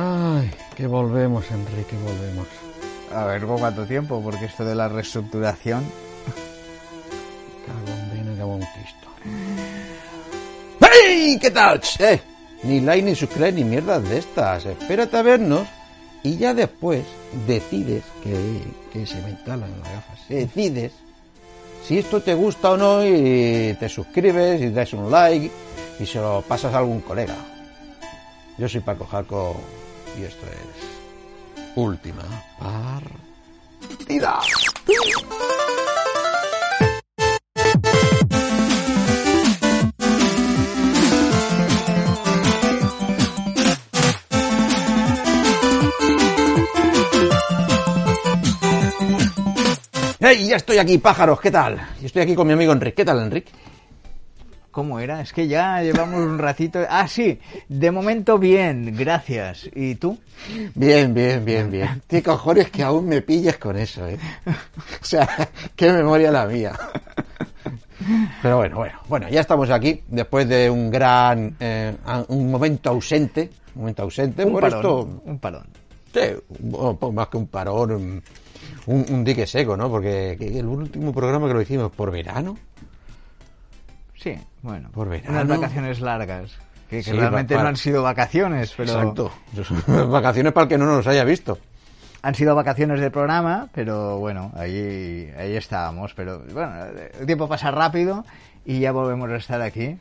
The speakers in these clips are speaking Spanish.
Ay, que volvemos, Enrique, volvemos. A ver, ¿con cuánto tiempo? Porque esto de la reestructuración... Cagón viene cagón Cristo. ¡Hey! ¿Qué tal? Eh, ni like, ni subscribe, ni mierdas de estas. Espérate a vernos y ya después decides que, que se me instalan las gafas. Decides si esto te gusta o no y te suscribes y das un like y se lo pasas a algún colega. Yo soy Paco Jaco y esto es Última Partida. ¡Hey! Ya estoy aquí, pájaros, ¿qué tal? Estoy aquí con mi amigo Enrique. ¿Qué tal, Enrique? ¿Cómo era? Es que ya llevamos un ratito... Ah, sí, de momento bien, gracias. ¿Y tú? Bien, bien, bien, bien. ¿Qué cojones que aún me pilles con eso, eh? O sea, qué memoria la mía. Pero bueno, bueno, bueno, ya estamos aquí después de un gran, eh, un momento ausente, un momento ausente. Un por parón, esto, un parón. sí, más que un parón, un, un dique seco, ¿no? Porque que el último programa que lo hicimos por verano, Sí, bueno. Por verano. Unas vacaciones largas. Que, que Sí, realmente no han sido vacaciones, pero... exacto, vacaciones para el que no nos haya visto. Han sido vacaciones de programa, pero bueno, ahí, ahí estábamos. Pero bueno, el tiempo pasa rápido y ya volvemos a estar aquí.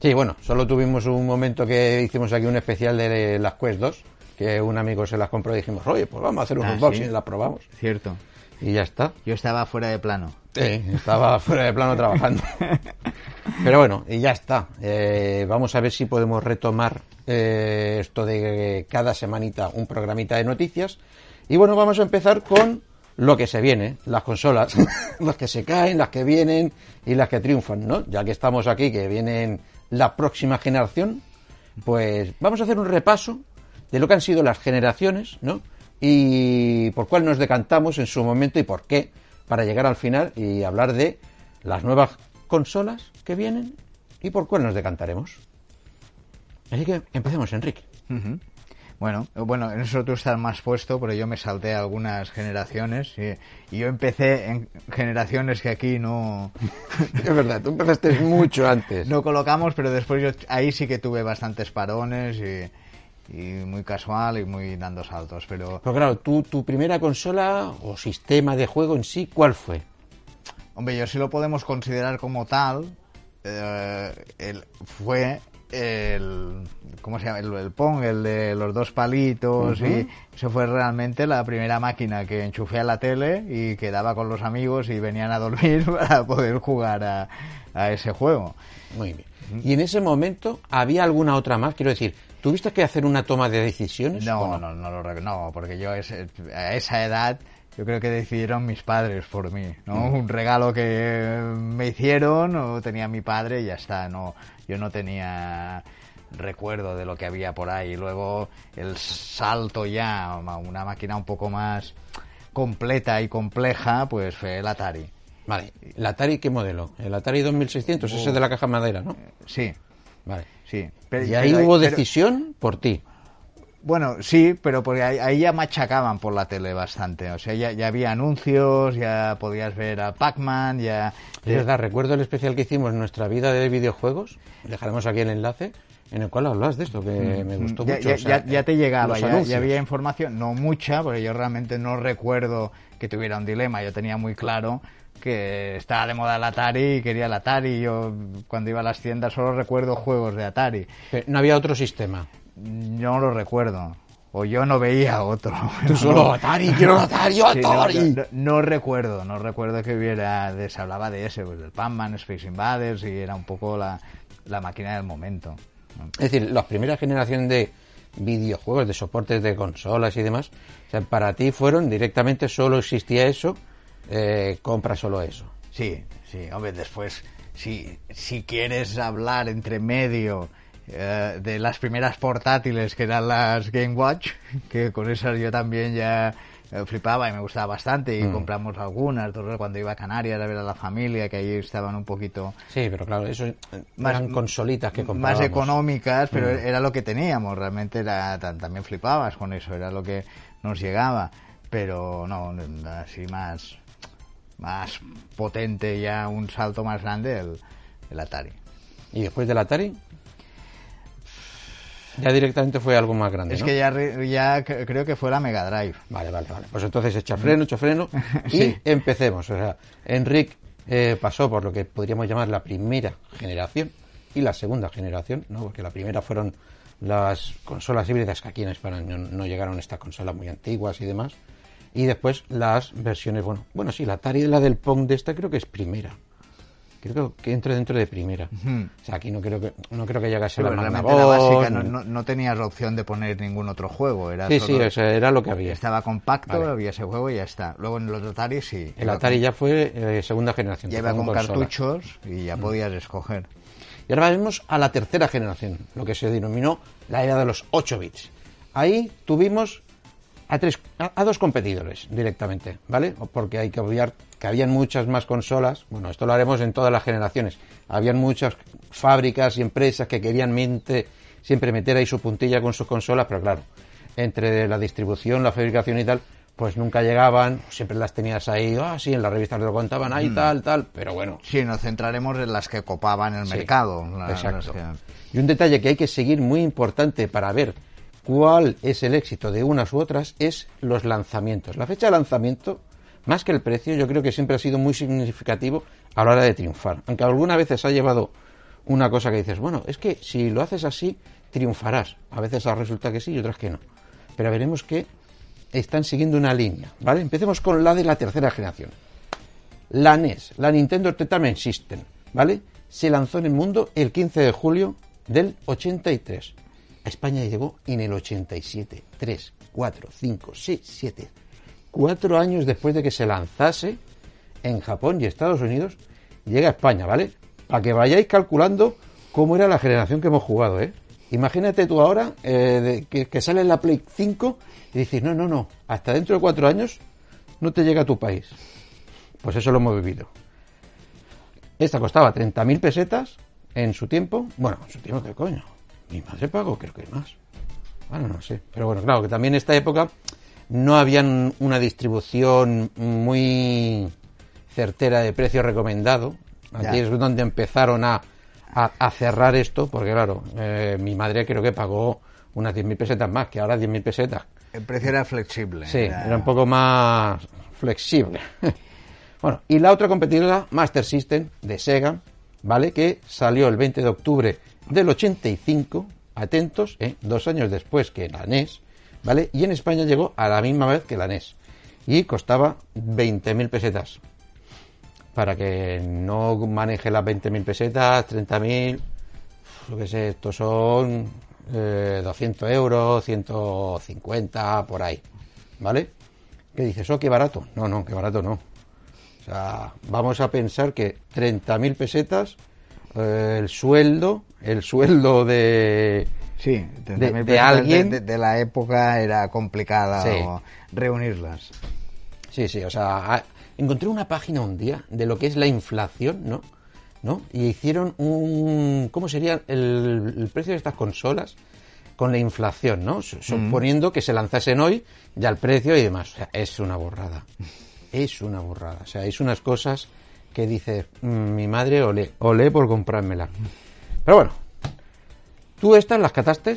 Sí, bueno, solo tuvimos un momento que hicimos aquí un especial de las Quest 2, que un amigo se las compró y dijimos, oye, pues vamos a hacer un Ah, unboxing sí. y las probamos. Cierto. Y ya está. Yo estaba fuera de plano. Sí, estaba fuera de plano trabajando. Pero bueno, y ya está. Eh, vamos a ver si podemos retomar eh, esto de cada semanita un programita de noticias. Y bueno, vamos a empezar con lo que se viene, las consolas, las que se caen, las que vienen y las que triunfan, ¿no? Ya que estamos aquí, que vienen la próxima generación, pues vamos a hacer un repaso de lo que han sido las generaciones, ¿no? Y por cuál nos decantamos en su momento y por qué, para llegar al final y hablar de las nuevas consolas que vienen y por cuál nos decantaremos. Así que empecemos, Enrique. Bueno, eh, bueno, en eso tú estás más puesto, pero yo me salté algunas generaciones y, y yo empecé en generaciones que aquí no, Es verdad, tú empezaste mucho antes. no colocamos, pero después yo ahí sí que tuve bastantes parones y, y muy casual y muy dando saltos, pero Pero claro, tú, tu primera consola o sistema de juego en sí, ¿cuál fue? Hombre, yo sí lo podemos considerar como tal. eh, el, fue el. ¿Cómo se llama? El, el Pong, el de los dos palitos. Y eso fue realmente la primera máquina que enchufé a la tele y quedaba con los amigos y venían a dormir para poder jugar a, a ese juego. Muy bien. ¿Y en ese momento había alguna otra más? Quiero decir, ¿tuviste que hacer una toma de decisiones? No, no, no, lo rec- no, porque yo ese- a esa edad yo creo que decidieron mis padres por mí, ¿no? Un regalo que me hicieron o tenía mi padre y ya está, no, yo no tenía recuerdo de lo que había por ahí. Luego el salto ya a una máquina un poco más completa y compleja, pues fue el Atari. Vale, ¿el Atari qué modelo? El Atari 2600, ese de la caja madera, ¿no? Sí, Vale. sí. Pero- y ahí pero- hubo pero- decisión por ti. Bueno, sí, pero porque ahí, ahí ya machacaban por la tele bastante. O sea, ya, ya había anuncios, ya podías ver a Pac-Man, ya... Es verdad, recuerdo el especial que hicimos en nuestra vida de videojuegos, dejaremos aquí el enlace, en el cual hablas de esto, que me gustó Mm, ya, mucho. ya- o sea, ya- ya te llegaba, ya había información, no mucha, porque yo realmente no recuerdo que tuviera un dilema. Yo tenía muy claro que estaba de moda el Atari y quería el Atari. Yo cuando iba a las tiendas solo recuerdo juegos de Atari. No había otro sistema. No lo recuerdo. O yo no veía otro. Tú solo Atari, quiero Atari, yo Sí, no, Atari. no- no recuerdo, no recuerdo que hubiera, se hablaba de ese, pues del Pac-Man, Space Invaders y era un poco la, la máquina del momento. Es decir, la primera generación de videojuegos, de soportes de consolas y demás, o sea, para ti fueron directamente solo existía eso, eh, compra solo eso. Sí, sí, hombre, después, si, si quieres hablar entre medio eh, de las primeras portátiles que eran las Game Watch, que con esas yo también ya eh, flipaba y me gustaba bastante y Mm. compramos algunas, cuando iba a Canarias a ver a la familia, que ahí estaban un poquito Sí, pero claro, eso Más- eran consolitas que más comprábamos. económicas, pero Mm. era lo que teníamos, realmente era ta- también flipabas con eso, era lo que nos llegaba, pero no, así más más potente ya un salto más grande el, el Atari. Y después del Atari, ya directamente fue algo más grande. Es ¿no? que ya, ya creo que fue la Mega Drive. Vale, vale, vale. Pues entonces echa freno, echa freno y Sí. empecemos. O sea, Enric eh, pasó por lo que podríamos llamar la primera generación y la segunda generación, ¿no? Porque la primera fueron las consolas híbridas que aquí en España no, no llegaron estas consolas muy antiguas y demás. Y después las versiones, bueno, bueno, sí, la Atari, la del Pong de esta creo que es primera. Creo que entra dentro de primera. O sea, aquí no creo que no creo que llegase Pero la realmente la básica no, no, no tenías opción de poner ningún otro juego. Era Sí, solo- sí, o sea, era lo que había. estaba compacto, Vale. había ese juego y ya está. Luego en los Atari sí. El Atari con- ya fue eh, segunda generación. iba con consola. cartuchos y Mm. ya podías escoger. Y ahora vamos a la tercera generación, lo que se denominó la era de los 8 bits. Ahí tuvimos a, tres, a, a dos competidores directamente, ¿vale? Porque hay que obviar que habían muchas más consolas. Bueno, esto lo haremos en todas las generaciones. Habían muchas fábricas y empresas que querían mente- siempre meter ahí su puntilla con sus consolas, pero claro, entre la distribución, la fabricación y tal, pues nunca llegaban, siempre las tenías ahí, ah, sí, en las revistas te lo contaban, ahí tal, tal, pero bueno, Sí, nos centraremos en las que copaban el Sí, mercado. la- Exacto. que- Y un detalle que hay que seguir muy importante para ver cuál es el éxito de unas u otras es los lanzamientos. La fecha de lanzamiento, más que el precio, yo creo que siempre ha sido muy significativo a la hora de triunfar. Aunque algunas veces ha llevado una cosa que dices, bueno, es que si lo haces así, triunfarás. A veces resulta que sí y otras que no. Pero veremos que están siguiendo una línea, ¿vale? Empecemos con la de la tercera generación. La NES, la Nintendo Entertainment System, ¿vale? Se lanzó en el mundo el 15 de julio del 83. España llegó en el 87. 3, 4, 5, 6, 7. Cuatro años después de que se lanzase en Japón y Estados Unidos, llega a España, ¿vale? Para que vayáis calculando cómo era la generación que hemos jugado, ¿eh? Imagínate tú ahora eh, que sale la Play 5 y dices, no, no, no, hasta dentro de cuatro años no te llega a tu país. Pues eso lo hemos vivido. Esta costaba 30.000 pesetas en su tiempo. Bueno, en su tiempo, ¿qué coño? Mi madre pagó, creo que más. Bueno, no sé. Pero bueno, claro, que también en esta época no habían una distribución muy certera de precio recomendado. Aquí Ya. es donde empezaron a, a- a cerrar esto, porque claro, eh, mi madre creo que pagó unas 10.000 pesetas más, que ahora 10.000 pesetas. El precio era flexible. Sí, era un poco más flexible. bueno, y la otra competidora, Master System, de Sega, ¿vale? Que salió el 20 de octubre del 85, atentos, ¿eh? dos años después que la NES, ¿vale? Y en España llegó a la misma vez que la NES. Y costaba 20.000 pesetas. Para que no maneje las 20.000 pesetas, 30.000, lo que sé, estos son eh, 200 euros, 150, por ahí, ¿vale? ¿Qué dices? ¿Oh, qué barato? No, no, qué barato no. O sea, vamos a pensar que 30.000 pesetas, eh, el sueldo, el sueldo de... Sí, de- 30.000 de pesetas alguien- de, la época era complicada Sí. o reunirlas. Sí, sí, o sea, encontré una página un día de lo que es la inflación, ¿no? ¿No? Y hicieron un... ¿Cómo sería el, el precio de estas consolas? Con la inflación, ¿no? Su- Suponiendo que se lanzasen hoy, ya el precio y demás. O sea, es una borrada. Es una borrada. O sea, es unas cosas que dices, "Mm, mi madre olé, olé por comprármela. Pero bueno, ¿tú estas las cataste?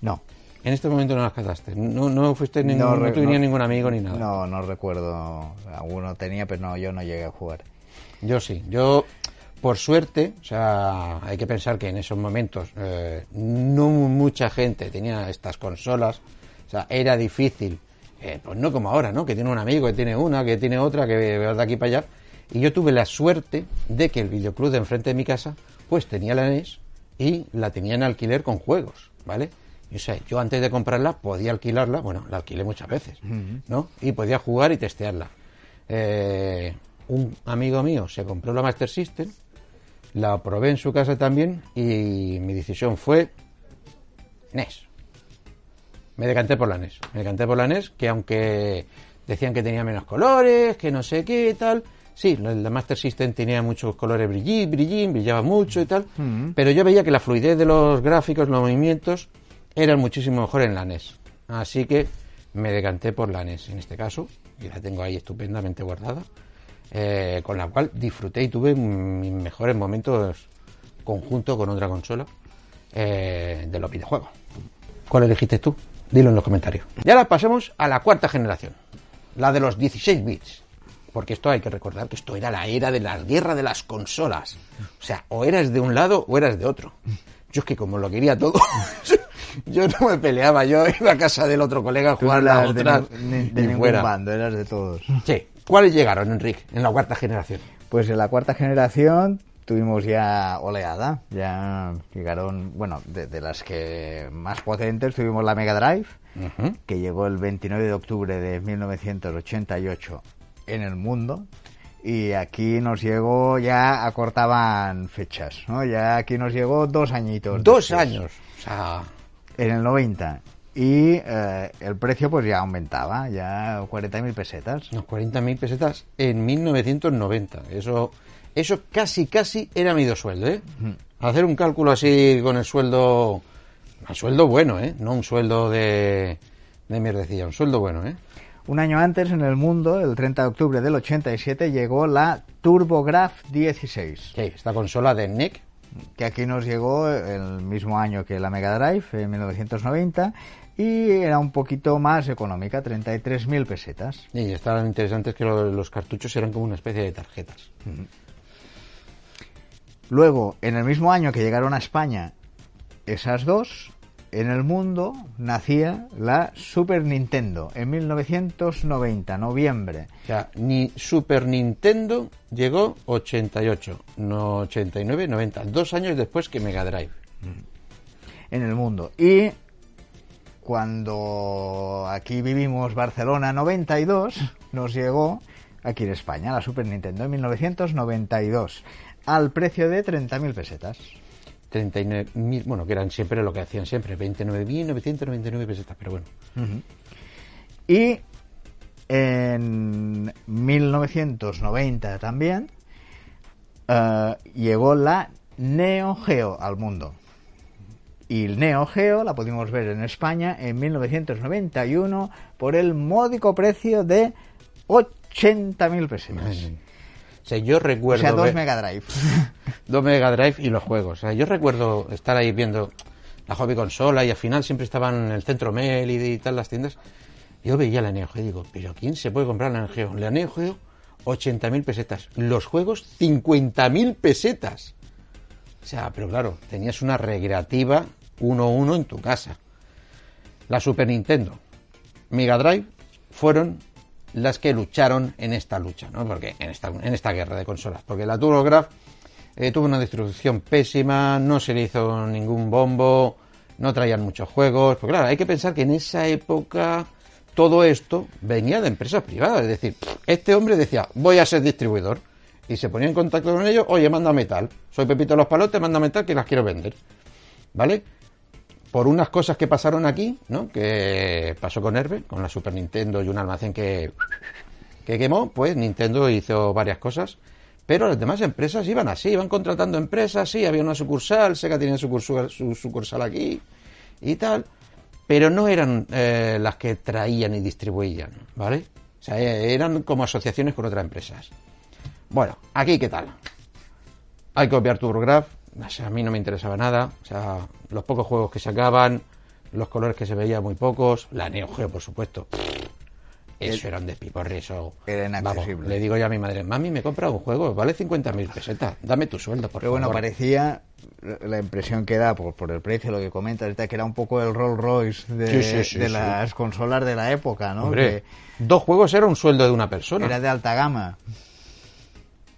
No. En este momento no las cataste. No, no fuiste ningún, No no, ningún amigo ni nada. No, no recuerdo. Alguno tenía, pero no, yo no llegué a jugar. Yo sí, yo por suerte, o sea, hay que pensar que en esos momentos eh, no mucha gente tenía estas consolas, o sea, era difícil, eh, pues no como ahora, ¿no? Que tiene un amigo, que tiene una, que tiene otra, que va de aquí para allá, y yo tuve la suerte de que el videoclub de enfrente de mi casa, pues tenía la NES y la tenía en alquiler con juegos, ¿vale? Y, o sea, yo antes de comprarla podía alquilarla, bueno, la alquilé muchas veces, ¿no? Y podía jugar y testearla. Eh, un amigo mío se compró la Master System, la probé en su casa también y mi decisión fue NES. Me decanté por la NES. Me decanté por la NES, que aunque decían que tenía menos colores, que no sé qué y tal, sí, la Master System tenía muchos colores brillín, brillín, brillaba mucho y tal, pero yo veía que la fluidez de los gráficos, los movimientos, eran muchísimo mejor en la NES. Así que me decanté por la NES en este caso, y la tengo ahí estupendamente guardada, eh, con la cual disfruté y tuve mis mejores momentos conjunto con otra consola eh, de los videojuegos. ¿Cuál elegiste tú? Dilo en los comentarios. Y ahora pasemos a la cuarta generación, la de los 16 bits. Porque esto hay que recordar que esto era la era de la guerra de las consolas. O sea, o eras de un lado o eras de otro. Yo es que como lo quería todo, yo no me peleaba, yo iba a casa del otro colega a Tú no jugar la eras de, ni- de ningún fuera. bando, eras de todos. Sí. ¿Cuáles llegaron, Enrique, en la cuarta generación? Pues en la cuarta generación tuvimos ya oleada, ya llegaron, bueno, de, de las que más potentes tuvimos la Mega Drive, que llegó el 29 de octubre de 1988 en el mundo. Y aquí nos llegó, ya acortaban fechas, ¿no? Ya aquí nos llegó dos añitos. Dos después, años. O sea, En el 90. Y eh, el precio pues ya aumentaba, ya 40.000 pesetas. unos 40.000 pesetas en 1990. Eso, eso casi, casi era medio sueldo, ¿eh? Hacer un cálculo así con el sueldo, un sueldo bueno, ¿eh? No un sueldo de, de mierdecilla, un sueldo bueno, ¿eh? Un año antes, en el mundo, el 30 de octubre del 87, llegó la TurboGrafx 16, Sí, esta consola de NEC, que aquí nos llegó el mismo año que la Mega Drive, en 1990, y era un poquito más económica, 33.000 pesetas. y estaban interesantes que lo- los cartuchos eran como una especie de tarjetas. Luego, en el mismo año que llegaron a España esas dos, en el mundo nacía la Super Nintendo, en 1990, noviembre. O sea, ni Super Nintendo llegó 88, no 89, 90, dos años después que Mega Drive. en el mundo. Y cuando aquí vivimos Barcelona 92, nos llegó aquí en España la Super Nintendo en 1992 al precio de 30.000 pesetas. 39.000, bueno, que eran siempre lo que hacían siempre, 29.999 pesetas, pero bueno. Y en 1990 también eh, llegó la Neo Geo al mundo. Y el Neo Geo la pudimos ver en España en 1991 por el módico precio de 80.000 pesetas. O sea, yo O recuerdo... sea, dos Mega Drive. dos Mega Drive y los juegos. O sea, yo recuerdo estar ahí viendo la hobby consola y al final siempre estaban en el centro Mel y, y tal las tiendas. Yo veía la Neo Geo y digo, ¿pero quién se puede comprar la Neo Geo? La Neo Geo, 80.000 pesetas. Los juegos, 50.000 pesetas. O sea, pero claro, tenías una recreativa 1-1 en tu casa. La Super Nintendo, Mega Drive fueron las que lucharon en esta lucha, ¿no? Porque en esta, en esta guerra de consolas. Porque la TurboGrafx eh, tuvo una distribución pésima, no se le hizo ningún bombo, no traían muchos juegos. Porque claro, hay que pensar que en esa época todo esto venía de empresas privadas. Es decir, este hombre decía, voy a ser distribuidor. Y se ponía en contacto con ellos, oye, mándame tal. Soy Pepito Los Palotes, mándame tal que las quiero vender. ¿Vale? Por unas cosas que pasaron aquí, ¿no? Que pasó con Herbe, con la Super Nintendo y un almacén que, que quemó, pues Nintendo hizo varias cosas. Pero las demás empresas iban así, iban contratando empresas, sí, había una sucursal, Sega tenía sucursal, su sucursal aquí y tal, pero no eran eh, las que traían y distribuían, ¿vale? O sea, eh, eran como asociaciones con otras empresas. Bueno, aquí qué tal. Hay que copiar TurboGrafx, o sea, a mí no me interesaba nada, o sea, los pocos juegos que sacaban, los colores que se veían muy pocos, la Neo Geo, por supuesto. Eso era un despiporre, eso. Era Vamos, inaccesible. le digo yo a mi madre, mami, me compra un juego, vale 50.000 pesetas, dame tu sueldo, por Pero bueno, favor. parecía la impresión que da por, por el precio, lo que comentas, ahorita, que era un poco el Rolls Royce de, Sí, sí, sí, de las consolas de la época, ¿no? Hombre, dos juegos era un sueldo de una persona. era de alta gama.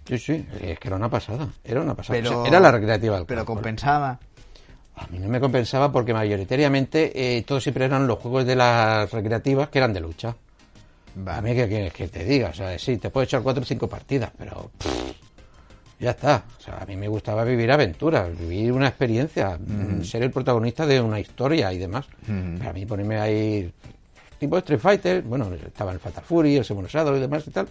Sí, sí, es que era una pasada, era una pasada. Pero, O sea, era la recreativa del Pero compensaba. A mí no me compensaba porque mayoritariamente eh, todos siempre eran los juegos de las recreativas que eran de lucha. A mí que, que, que te diga, o sea, sí, te puedo echar cuatro o cinco partidas, pero pff, ya está. O sea, a mí me gustaba vivir aventuras, vivir una experiencia, mm, ser el protagonista de una historia y demás. Pero a mí ponerme ahí tipo Street Fighter, bueno, estaba el Fatal Fury, el Seven Shadow y demás y tal,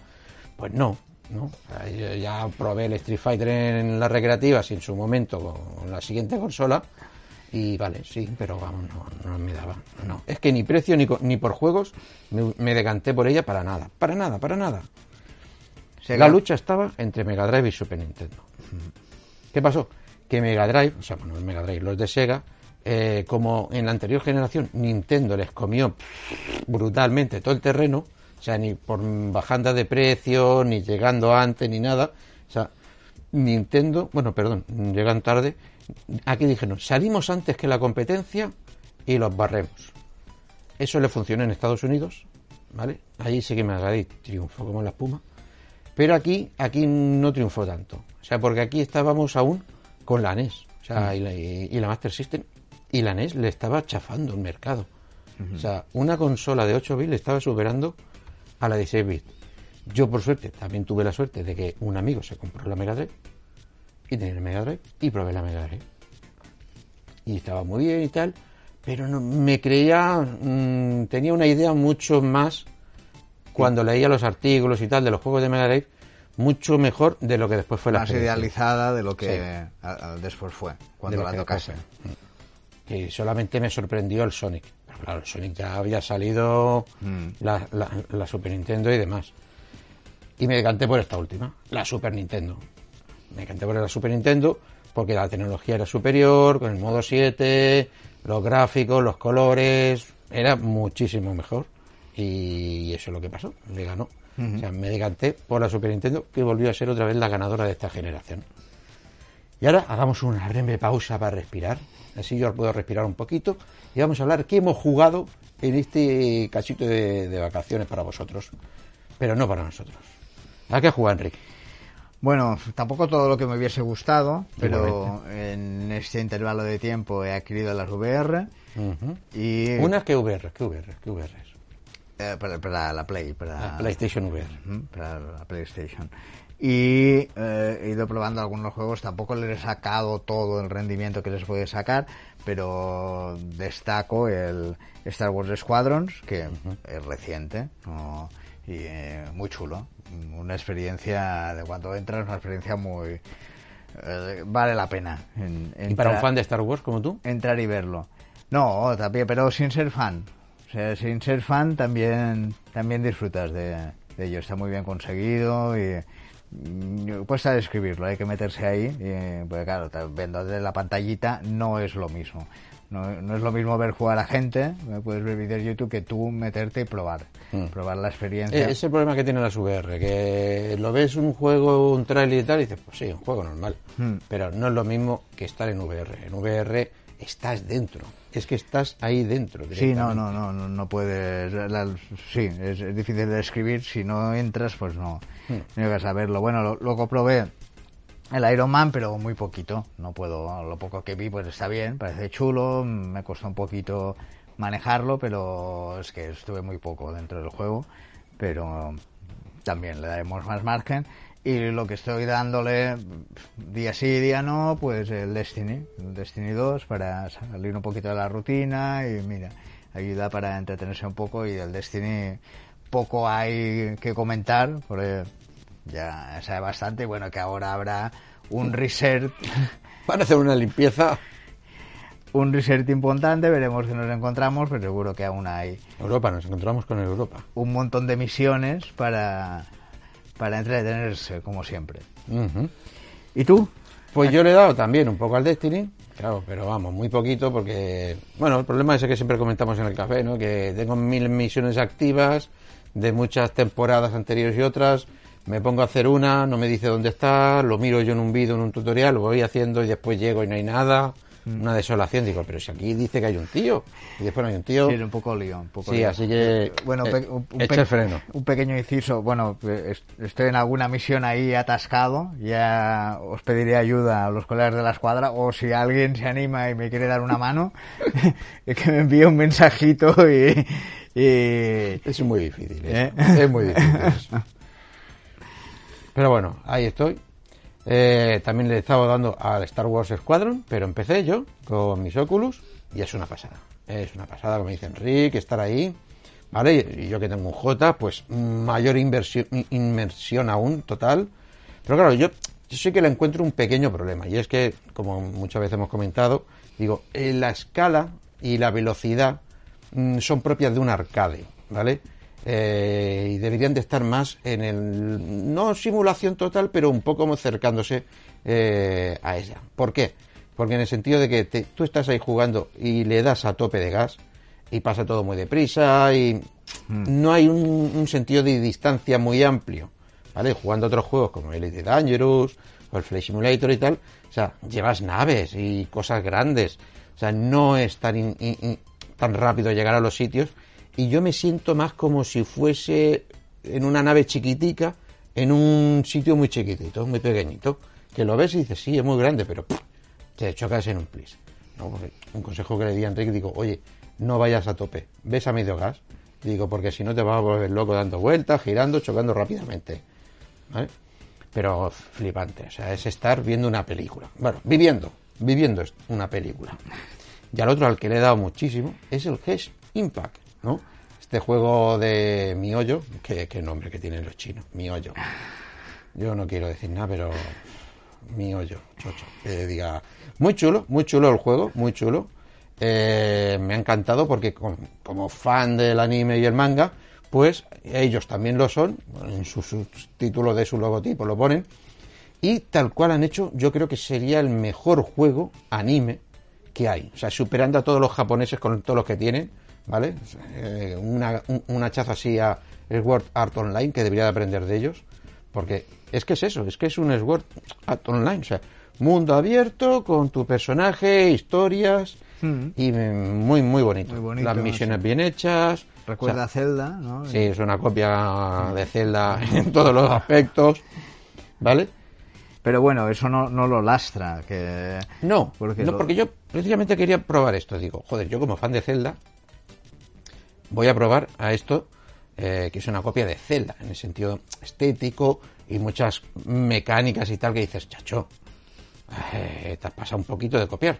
pues no, ¿no? O sea, yo ya probé el Street Fighter en las recreativas en su momento con la siguiente consola y vale, sí, pero vamos, no, no me daba. No, es que ni precio ni, ni por juegos me, me decanté por ella para nada, para nada, para nada. Sega- La lucha estaba entre Mega Drive y Super Nintendo. ¿Qué pasó? Que Mega Drive, o sea, bueno, el Mega Drive, los de Sega, eh, como en la anterior generación Nintendo les comió brutalmente todo el terreno, o sea, ni por bajanda de precio, ni llegando antes, ni nada, o sea, Nintendo, bueno, perdón, llegan tarde, aquí dijeron, salimos antes que la competencia y los barremos. Eso le funcionó en Estados Unidos, ¿vale? Ahí sí que Mega Drive triunfó como la espuma. Pero aquí, aquí no triunfó tanto. O sea, porque aquí estábamos aún con la NES. O sea, y, la, y- y la Master System. Y la NES le estaba chafando el mercado. O sea, una consola de 8 bits le estaba superando a la de 16 bits. Yo, por suerte, también tuve la suerte de que un amigo se compró la Mega Drive. Y tenía la Mega Drive. Y probé la Mega Drive. Y estaba muy bien y tal. Pero no, me creía... mm, tenía una idea mucho más cuando leía los artículos y tal de los juegos de Mega Drive, mucho mejor de lo que después fue la más idealizada de lo que Sí. a- a- después fue, cuando la tocase. fue. Que solamente me sorprendió el Sonic. Pero claro, el Sonic ya había salido Mm. la, la- la Super Nintendo y demás. Y me decanté por esta última, la Super Nintendo. Me decanté por la Super Nintendo porque la tecnología era superior, con el modo 7, los gráficos, los colores, era muchísimo mejor. Y eso es lo que pasó, le ganó. O sea, me decanté por la Super Nintendo, que volvió a ser otra vez la ganadora de esta generación. Y ahora hagamos una breve pausa para respirar. Así yo puedo respirar un poquito. Y vamos a hablar qué hemos jugado en este cachito de, de vacaciones para vosotros. Pero no para nosotros. ¿A qué juega Enrique? Bueno, tampoco todo lo que me hubiese gustado, pero en este intervalo de tiempo he adquirido las VR Ujú. y Una que VR, que VR, que VR eh, para, para la Play, para La PlayStation VR. Para la PlayStation. Y eh, he ido probando algunos juegos, tampoco les he sacado todo el rendimiento que les puede sacar, pero destaco el Star Wars Squadrons, que es reciente ¿no? y eh, muy chulo. Una experiencia, de cuando entras, una experiencia muy... eh, vale la pena. en- ¿Y para un fan de Star Wars como tú? entrar y verlo. No, también, pero sin ser fan. O sea, sin ser fan también, también disfrutas de, de ello. Está muy bien conseguido y mm, cuesta describirlo, hay que meterse ahí. Y, porque claro, viendo desde la pantallita no es lo mismo. No, no es lo mismo ver jugar a gente, eh, puedes ver vídeos de YouTube, que tú meterte y probar. Mm. Probar la experiencia. Eh, Es el problema que tiene las VR, que lo ves un juego, un trailer y tal, y dices, pues sí, un juego normal. Hmm. Pero no es lo mismo que estar en VR. En VR estás dentro. Es que estás ahí dentro. Sí, no, no, no, no, no puedes. la- sí, es, es difícil de describir. Si no entras, pues no. Hmm. No llegas a verlo. Bueno, lo- luego probé el Iron Man, pero muy poquito. No puedo. Lo poco que vi, pues está bien, parece chulo. Me costó un poquito manejarlo, pero es que estuve muy poco dentro del juego. Pero también le daremos más margen. Y lo que estoy dándole día sí, día no, pues el Destiny, el Destiny 2 para salir un poquito de la rutina y mira, ayuda para entretenerse un poco y del Destiny poco hay que comentar, porque ya sabe bastante, bueno, que ahora habrá un reset, Van a hacer una limpieza. un reset importante, veremos que nos encontramos, pero seguro que aún hay Europa, nos encontramos con Europa. un montón de misiones para, para entretenerse, como siempre. ¿Y tú? Pues yo le he dado también un poco al Destiny, claro, pero vamos, muy poquito porque, bueno, el problema es el que siempre comentamos en el café, ¿no? Que tengo mil misiones activas de muchas temporadas anteriores y otras, me pongo a hacer una, no me dice dónde está, lo miro yo en un vídeo, en un tutorial, lo voy haciendo y después llego y no hay nada, una desolación. Digo, pero si aquí dice que hay un tío, y después no hay un tío. Sí, un poco lío. Un poco Sí, lío. así que, Bueno, eh, un, un echa el freno. un pequeño inciso. Bueno, eh, est- estoy en alguna misión ahí atascado. Ya os pediré ayuda a los colegas de la escuadra. O si alguien se anima y me quiere dar una mano, que me envíe un mensajito y. y- Es muy difícil, ¿eh? ¿Eh? es muy difícil. eso. Pero bueno, ahí estoy. Eh, también le he estado dando al Star Wars Squadron, pero empecé yo con mis Oculus y es una pasada. Es una pasada, como dice Enrique, estar ahí. ¿Vale? Y yo que tengo un J, pues mayor inversión, aún, total. Pero claro, yo, yo que le encuentro un pequeño problema. Y es que, como muchas veces hemos comentado, digo, eh, la escala y la velocidad mm, son propias de un arcade, ¿vale? Eh, y deberían de estar más en el, no simulación total, pero un poco acercándose eh, a ella. ¿Por qué? Porque en el sentido de que te- tú estás ahí jugando y le das a tope de gas y pasa todo muy deprisa y no hay un, un sentido de distancia muy amplio, ¿vale? Jugando otros juegos como Elite Dangerous o el Flight Simulator y tal, o sea, llevas naves y cosas grandes, o sea, no es tan, in- in- in- tan rápido llegar a los sitios y yo me siento más como si fuese en una nave chiquitica en un sitio muy chiquitito, muy pequeñito, que lo ves y dices, sí, es muy grande, pero te chocas en un plis. Porque un consejo que le di a Enrique, digo, oye, no vayas a tope, ves a medio gas, digo, porque si no te vas a volver loco dando vueltas, girando, chocando rápidamente. ¿vale? Pero flipante, o sea, es estar viendo una película. Bueno, viviendo, viviendo una película. Y al otro al que le he dado muchísimo es el Hesh Impact, ¿no? Este juego de Miollo, que, que nombre que tienen los chinos, Miollo. Yo no quiero decir nada, pero Miollo, chocho. Que diga, muy chulo, muy chulo el juego, muy chulo. Eh, me ha encantado porque como fan del anime y el manga, pues ellos también lo son, en su, su título de su logotipo lo ponen, y tal cual han hecho, yo creo que sería el mejor juego anime que hay. O sea, superando a todos los japoneses con todos los que tienen, ¿vale? Eh, una, un, un hachazo así a Sword Art Online, que debería de aprender de ellos, porque es que es eso, es que es un Sword Art Online, o sea, mundo abierto con tu personaje, historias, Mm. y muy, muy bonito. Muy bonito, Las misiones sí. bien hechas. Recuerda o a Zelda, ¿no? sí, es una copia de Zelda en todos los aspectos, ¿vale? Pero bueno, eso no, no lo lastra. Que... No, Porque no, lo- porque yo precisamente quería probar esto. Digo, joder, yo como fan de Zelda voy a probar a esto eh, que es una copia de Zelda en el sentido estético y muchas mecánicas y tal que dices, chacho, eh, te has pasado un poquito de copiar.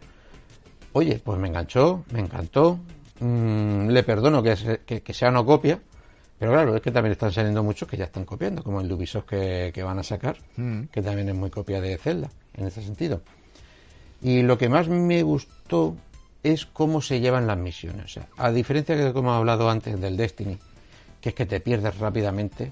Oye, pues me enganchó, me encantó. mm, le perdono que, se- que- que sea no copia, pero claro, es que también están saliendo muchos que ya están copiando, como el Ubisoft que, que van a sacar, Mm. que también es muy copia de Zelda en ese sentido. Y lo que más me gustó es cómo se llevan las misiones. O sea, a diferencia de como he hablado antes del Destiny, que es que te pierdes rápidamente,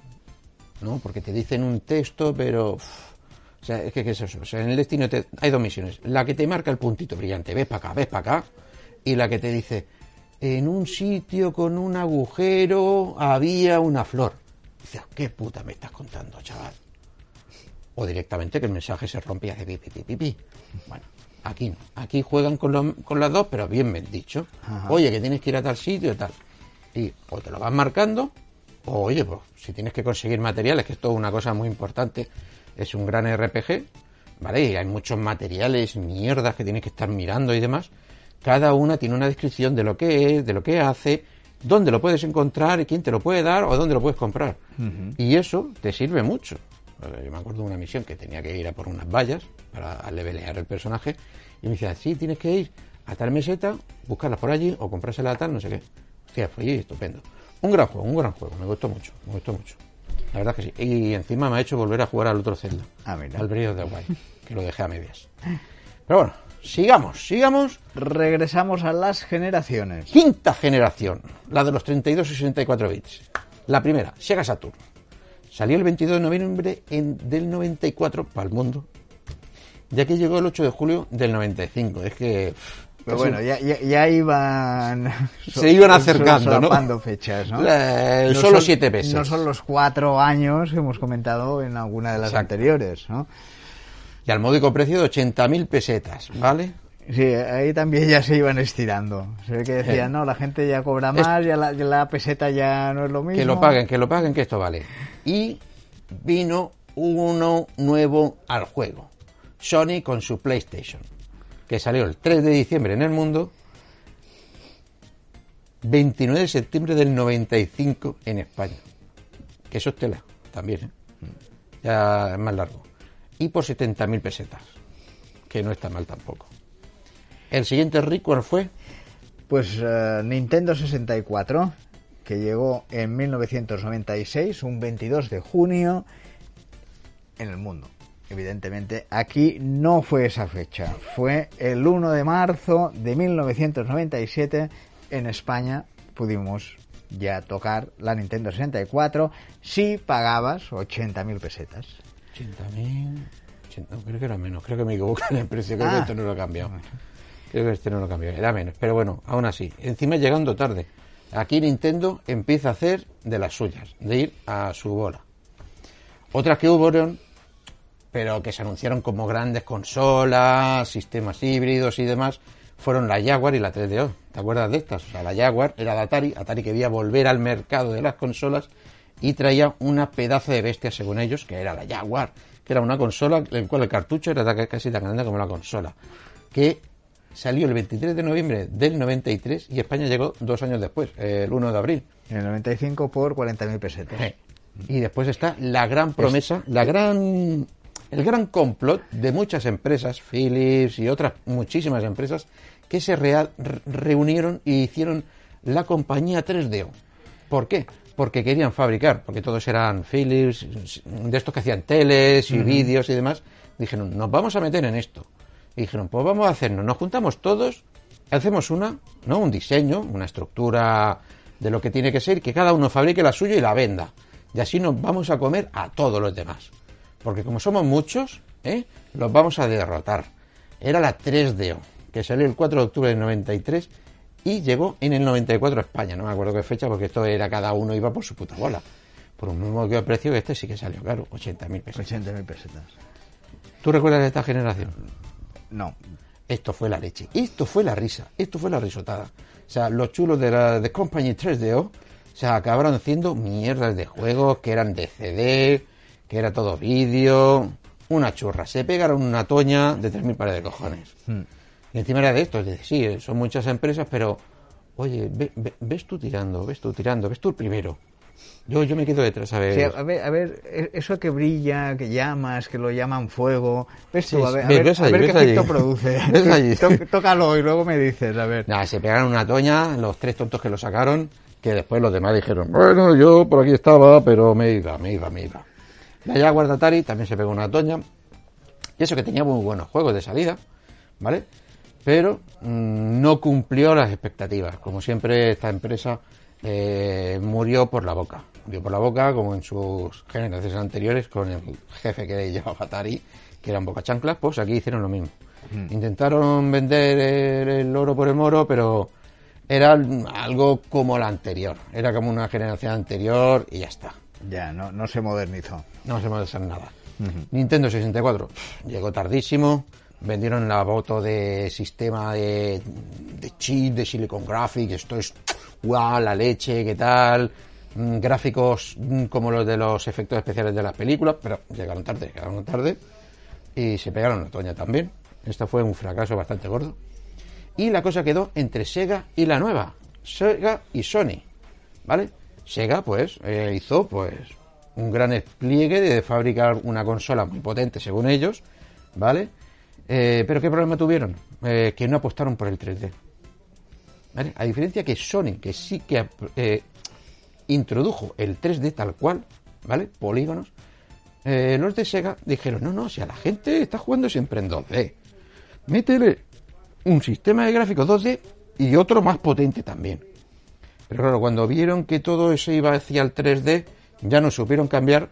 ¿no? Porque te dicen un texto, pero. o sea, es que ¿qué es eso? O sea, en el Destiny hay dos misiones. La que te marca el puntito brillante, ves para acá, ves para acá. Y la que te dice, en un sitio con un agujero había una flor. Dices, ¿qué puta me estás contando, chaval? o directamente que el mensaje se rompe y hace pi, pi, pi, pi, pi. Bueno, aquí no. Aquí juegan con, lo- con las dos, pero bien dicho. Ajá. Oye, que tienes que ir a tal sitio y tal. Y o te lo vas marcando, o oye, pues si tienes que conseguir materiales, que esto es una cosa muy importante, es un gran RPG, ¿vale? Y hay muchos materiales, mierdas que tienes que estar mirando y demás. Cada una tiene una descripción de lo que es, de lo que hace, dónde lo puedes encontrar quién te lo puede dar o dónde lo puedes comprar. Y eso te sirve mucho. Yo me acuerdo de una misión que tenía que ir a por unas vallas para levelear el personaje y me decía, sí, tienes que ir a tal meseta, buscarlas por allí o comprársela a tal, no sé qué. Hostia, fue estupendo. Un gran juego, un gran juego, me gustó mucho, me gustó mucho. La verdad que sí. Y encima me ha hecho volver a jugar al otro Zelda, Ah, mira. al Breath of the Wild, que lo dejé a medias. Pero bueno, sigamos, sigamos. Regresamos a las generaciones. Quinta generación, la de los 32 y 64 bits. La primera, Sega Saturn. Salió el 22 de noviembre en- del 94 para el mundo. Y aquí llegó el 8 de julio del 95. Es que... Pero bueno, ya, ya, ya iban... Se iban acercando, ¿no? fechas, ¿no? Eh, No solo son- siete meses. No son los cuatro años que hemos comentado en alguna de las Exacto. anteriores, ¿no? Y al módico precio de 80.000 pesetas, ¿vale? Sí, ahí también ya se iban estirando. Se ve que decían, no, la gente ya cobra más, ya la, ya la peseta ya no es lo mismo. Que lo paguen, que lo paguen, que esto vale. Y vino uno nuevo al juego. Sony con su PlayStation, que salió el 3 de diciembre en el mundo, 29 de septiembre del 95 en España. Que eso es tela, también, ¿eh? ya es más largo. Y por 70.000 pesetas, que no está mal tampoco. El siguiente record fue Pues eh, Nintendo 64, que llegó en 1996, un 22 de junio, en el mundo. Evidentemente, aquí no fue esa fecha, fue el 1 de marzo de 1997 en España pudimos ya tocar la Nintendo 64 si pagabas 80.000 pesetas. 80.000. 80, creo que era menos, creo que me equivoco en el precio, creo que Ah. esto no lo he cambiado. Creo que este no lo he cambiado, era menos, pero bueno, aún así, encima llegando tarde. Aquí Nintendo empieza a hacer de las suyas, de ir a su bola. Otras que hubo, pero que se anunciaron como grandes consolas, sistemas híbridos y demás, fueron la Jaguar y la 3DO. ¿Te acuerdas de estas? O sea, la Jaguar era de Atari, Atari quería volver al mercado de las consolas y traía una pedazo de bestia, según ellos, que era la Jaguar, que era una consola en la cual el cartucho era casi tan grande como la consola, que salió el 23 de noviembre del 93 y España llegó dos años después, el 1 de abril. En el 95 por 40.000 pesetas. Y después está la gran promesa, la gran, el gran complot de muchas empresas, Philips y otras muchísimas empresas, que se re- reunieron y hicieron la compañía 3DO. ¿Por qué? Porque querían fabricar, porque todos eran Philips, de estos que hacían teles y vídeos y demás. Dijeron, nos vamos a meter en esto. Y dijeron, pues vamos a hacernos, nos juntamos todos, hacemos una, ¿no? Un diseño, una estructura de lo que tiene que ser, que cada uno fabrique la suya y la venda. Y así nos vamos a comer a todos los demás. Porque como somos muchos, ¿eh? los vamos a derrotar. Era la 3DO, que salió el 4 de octubre del 93 y llegó en el 94 a España. No me acuerdo qué fecha, porque esto era cada uno iba por su puta bola. Por un mismo que precio que este sí que salió, claro, 80.000 pesos. 80.000 pesetas. ¿Tú recuerdas de esta generación? No. Esto fue la leche, esto fue la risa, esto fue la risotada. O sea, los chulos de la de Company 3DO, o sea, acabaron haciendo mierdas de juegos que eran de CD, que era todo vídeo, una churra. Se pegaron una toña de 3.000 pares de cojones. Y encima era de esto, es decir, sí, son muchas empresas, pero, oye, ve- ve- ves tú tirando, ves tú tirando, ves tú el primero. Yo, yo me quedo detrás a ver. A ver, a ver, e- eso que brilla, que llamas, que lo llaman fuego, ves tú, Sí, a ver, a ves- ver, ves a allí, ver qué allí. efecto produce. Ves allí. Tó- Tócalo y luego me dices, a ver. Nada, se pegaron una toña, los tres tontos que lo sacaron, que después los demás dijeron, bueno, yo por aquí estaba, pero me iba, me iba, me iba. La Jaguar Atari también se pegó una toña, y eso que tenía muy buenos juegos de salida, ¿vale? Pero mm, no cumplió las expectativas. Como siempre, esta empresa eh, murió por la boca. Murió por la boca, como en sus generaciones anteriores, con el jefe que llevaba Atari, que eran boca chanclas, pues aquí hicieron lo mismo. Intentaron vender el, el oro por el moro, pero era algo como la anterior. Era como una generación anterior y ya está. Ya, no, no se modernizó. No se hacer nada. Nintendo 64 pff, llegó tardísimo. Vendieron la voto de sistema de, de chip, de Silicon Graphics. Esto es guau, la leche, qué tal. Mm, gráficos mm, como los de los efectos especiales de las películas, pero llegaron tarde, llegaron tarde. Y se pegaron la toña también. Esto fue un fracaso bastante gordo. Y la cosa quedó entre Sega y la nueva. Sega y Sony. ¿Vale? Sega, pues, eh, hizo, pues, un gran despliegue de fabricar una consola muy potente, según ellos, ¿vale? Eh, pero ¿qué problema tuvieron? Eh, que no apostaron por el 3D. ¿Vale? A diferencia que Sony, que sí que eh, introdujo el 3D tal cual, ¿vale? Polígonos. los de Sega dijeron, no, no, si a la gente está jugando siempre en 2D. Métele un sistema de gráficos 2D y otro más potente también. Pero claro, cuando vieron que todo eso iba hacia el 3D, ya no supieron cambiar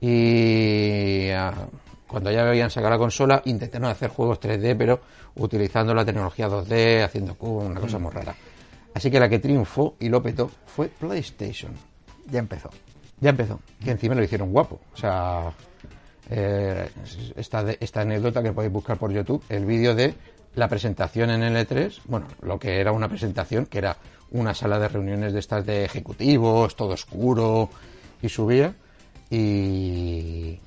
y ah, cuando ya habían sacado la consola intentaron hacer juegos 3D, pero utilizando la tecnología 2D, haciendo cubos, una cosa muy rara. Así que la que triunfó y lo petó fue PlayStation. Ya empezó. Ya empezó. Que encima lo hicieron guapo. O sea, eh, esta, de- esta anécdota que podéis buscar por YouTube, el vídeo de la presentación en L3, bueno, lo que era una presentación, que era una sala de reuniones de estas de ejecutivos, todo oscuro, y subía, y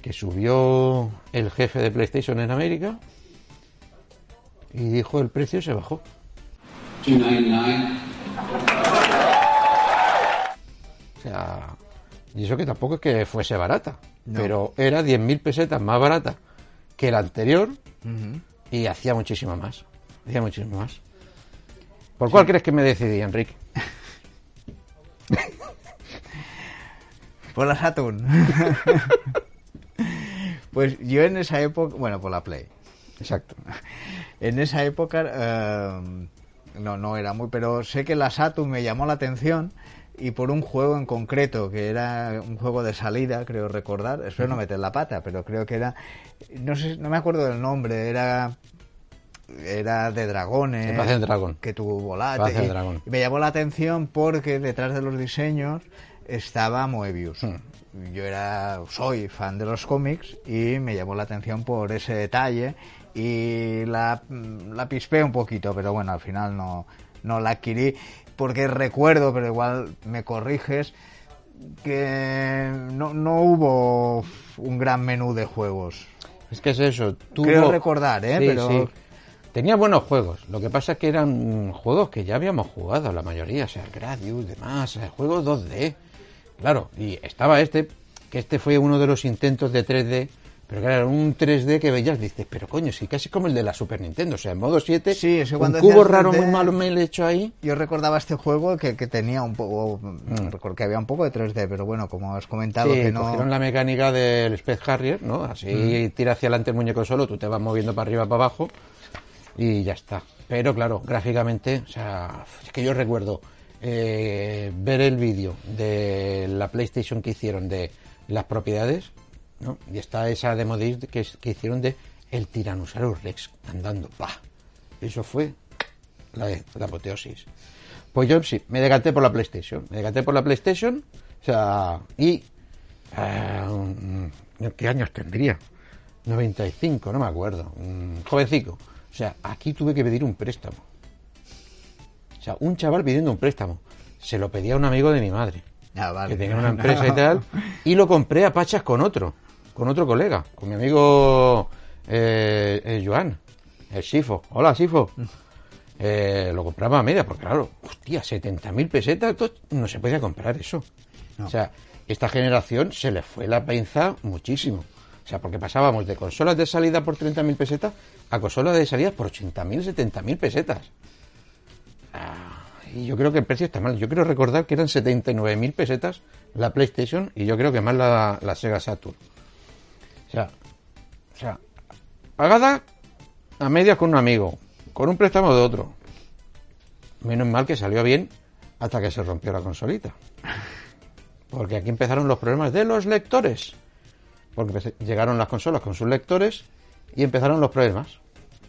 que subió el jefe de PlayStation en América y dijo el precio se bajó. 299. O sea, y eso que tampoco es que fuese barata, pero era 10.000 pesetas más barata que la anterior y hacía muchísimo más. Hacía muchísimo más. ¿Por cuál crees que me decidí, Enrique? por la Saturn. pues yo en esa época, bueno, por la Play. Exacto. En esa época eh, no, no era muy, pero sé que la Saturn me llamó la atención y por un juego en concreto, que era un juego de salida, creo recordar, espero no meter la pata, pero creo que era, no sé, no me acuerdo del nombre, era era de dragones, dragón. que tuvo volate. Y, me llamó la atención porque detrás de los diseños estaba Moebius. Hmm. Yo era, soy fan de los cómics y me llamó la atención por ese detalle y la, la pispé un poquito, pero bueno, al final no, no la adquirí porque recuerdo, pero igual me corriges, que no, no hubo un gran menú de juegos. Es que es eso. Tuvo... Creo recordar, ¿eh? pero... Tenía buenos juegos. Lo que pasa es que eran juegos que ya habíamos jugado, la mayoría. O sea, Gradius, demás, juegos 2D. Claro, y estaba este, que este fue uno de los intentos de 3D pero claro, un 3D que veías, dices, pero coño, sí, casi como el de la Super Nintendo. O sea, en modo 7, sí, un cubo raro muy malo me he hecho ahí. Yo recordaba este juego que, que tenía un poco, mm. recuerdo que había un poco de 3D, pero bueno, como has comentado sí, que no... cogieron la mecánica del Space Harrier, ¿no? Así mm. tira hacia adelante el muñeco solo, tú te vas moviendo para arriba, para abajo y ya está. Pero claro, gráficamente, o sea, es que yo recuerdo eh, ver el vídeo de la PlayStation que hicieron de las propiedades ¿no? Y está esa demo de que, que hicieron de el Tyrannosaurus Rex andando. ¡Pah! Eso fue la, la, apoteosis. Pues yo sí, me decanté por la PlayStation. Me decanté por la PlayStation. O sea, y. Uh, ¿Qué años tendría? 95, no me acuerdo. Un jovencico. O sea, aquí tuve que pedir un préstamo. Sea, un chaval pidiendo un préstamo. Se lo pedía a un amigo de mi madre. Ah, que tenía una empresa y tal. Y lo compré a pachas con otro con otro colega, con mi amigo eh, eh Joan, el Sifo. Hola, Sifo. Eh, lo compraba a media, porque claro, hostia, 70.000 pesetas, no se podía comprar eso. O sea, esta generación se le fue la pinza muchísimo. O sea, porque pasábamos de consolas de salida por 30.000 pesetas a consolas de salida por 80.000, 70.000 pesetas. Ah, y yo creo que el precio está mal. Yo quiero recordar que eran 79.000 pesetas la PlayStation y yo creo que más la, la Sega Saturn. O sea, o sea, pagada a medias con un amigo, con un préstamo de otro. Menos mal que salió bien hasta que se rompió la consolita. Porque aquí empezaron los problemas de los lectores. Porque llegaron las consolas con sus lectores y empezaron los problemas.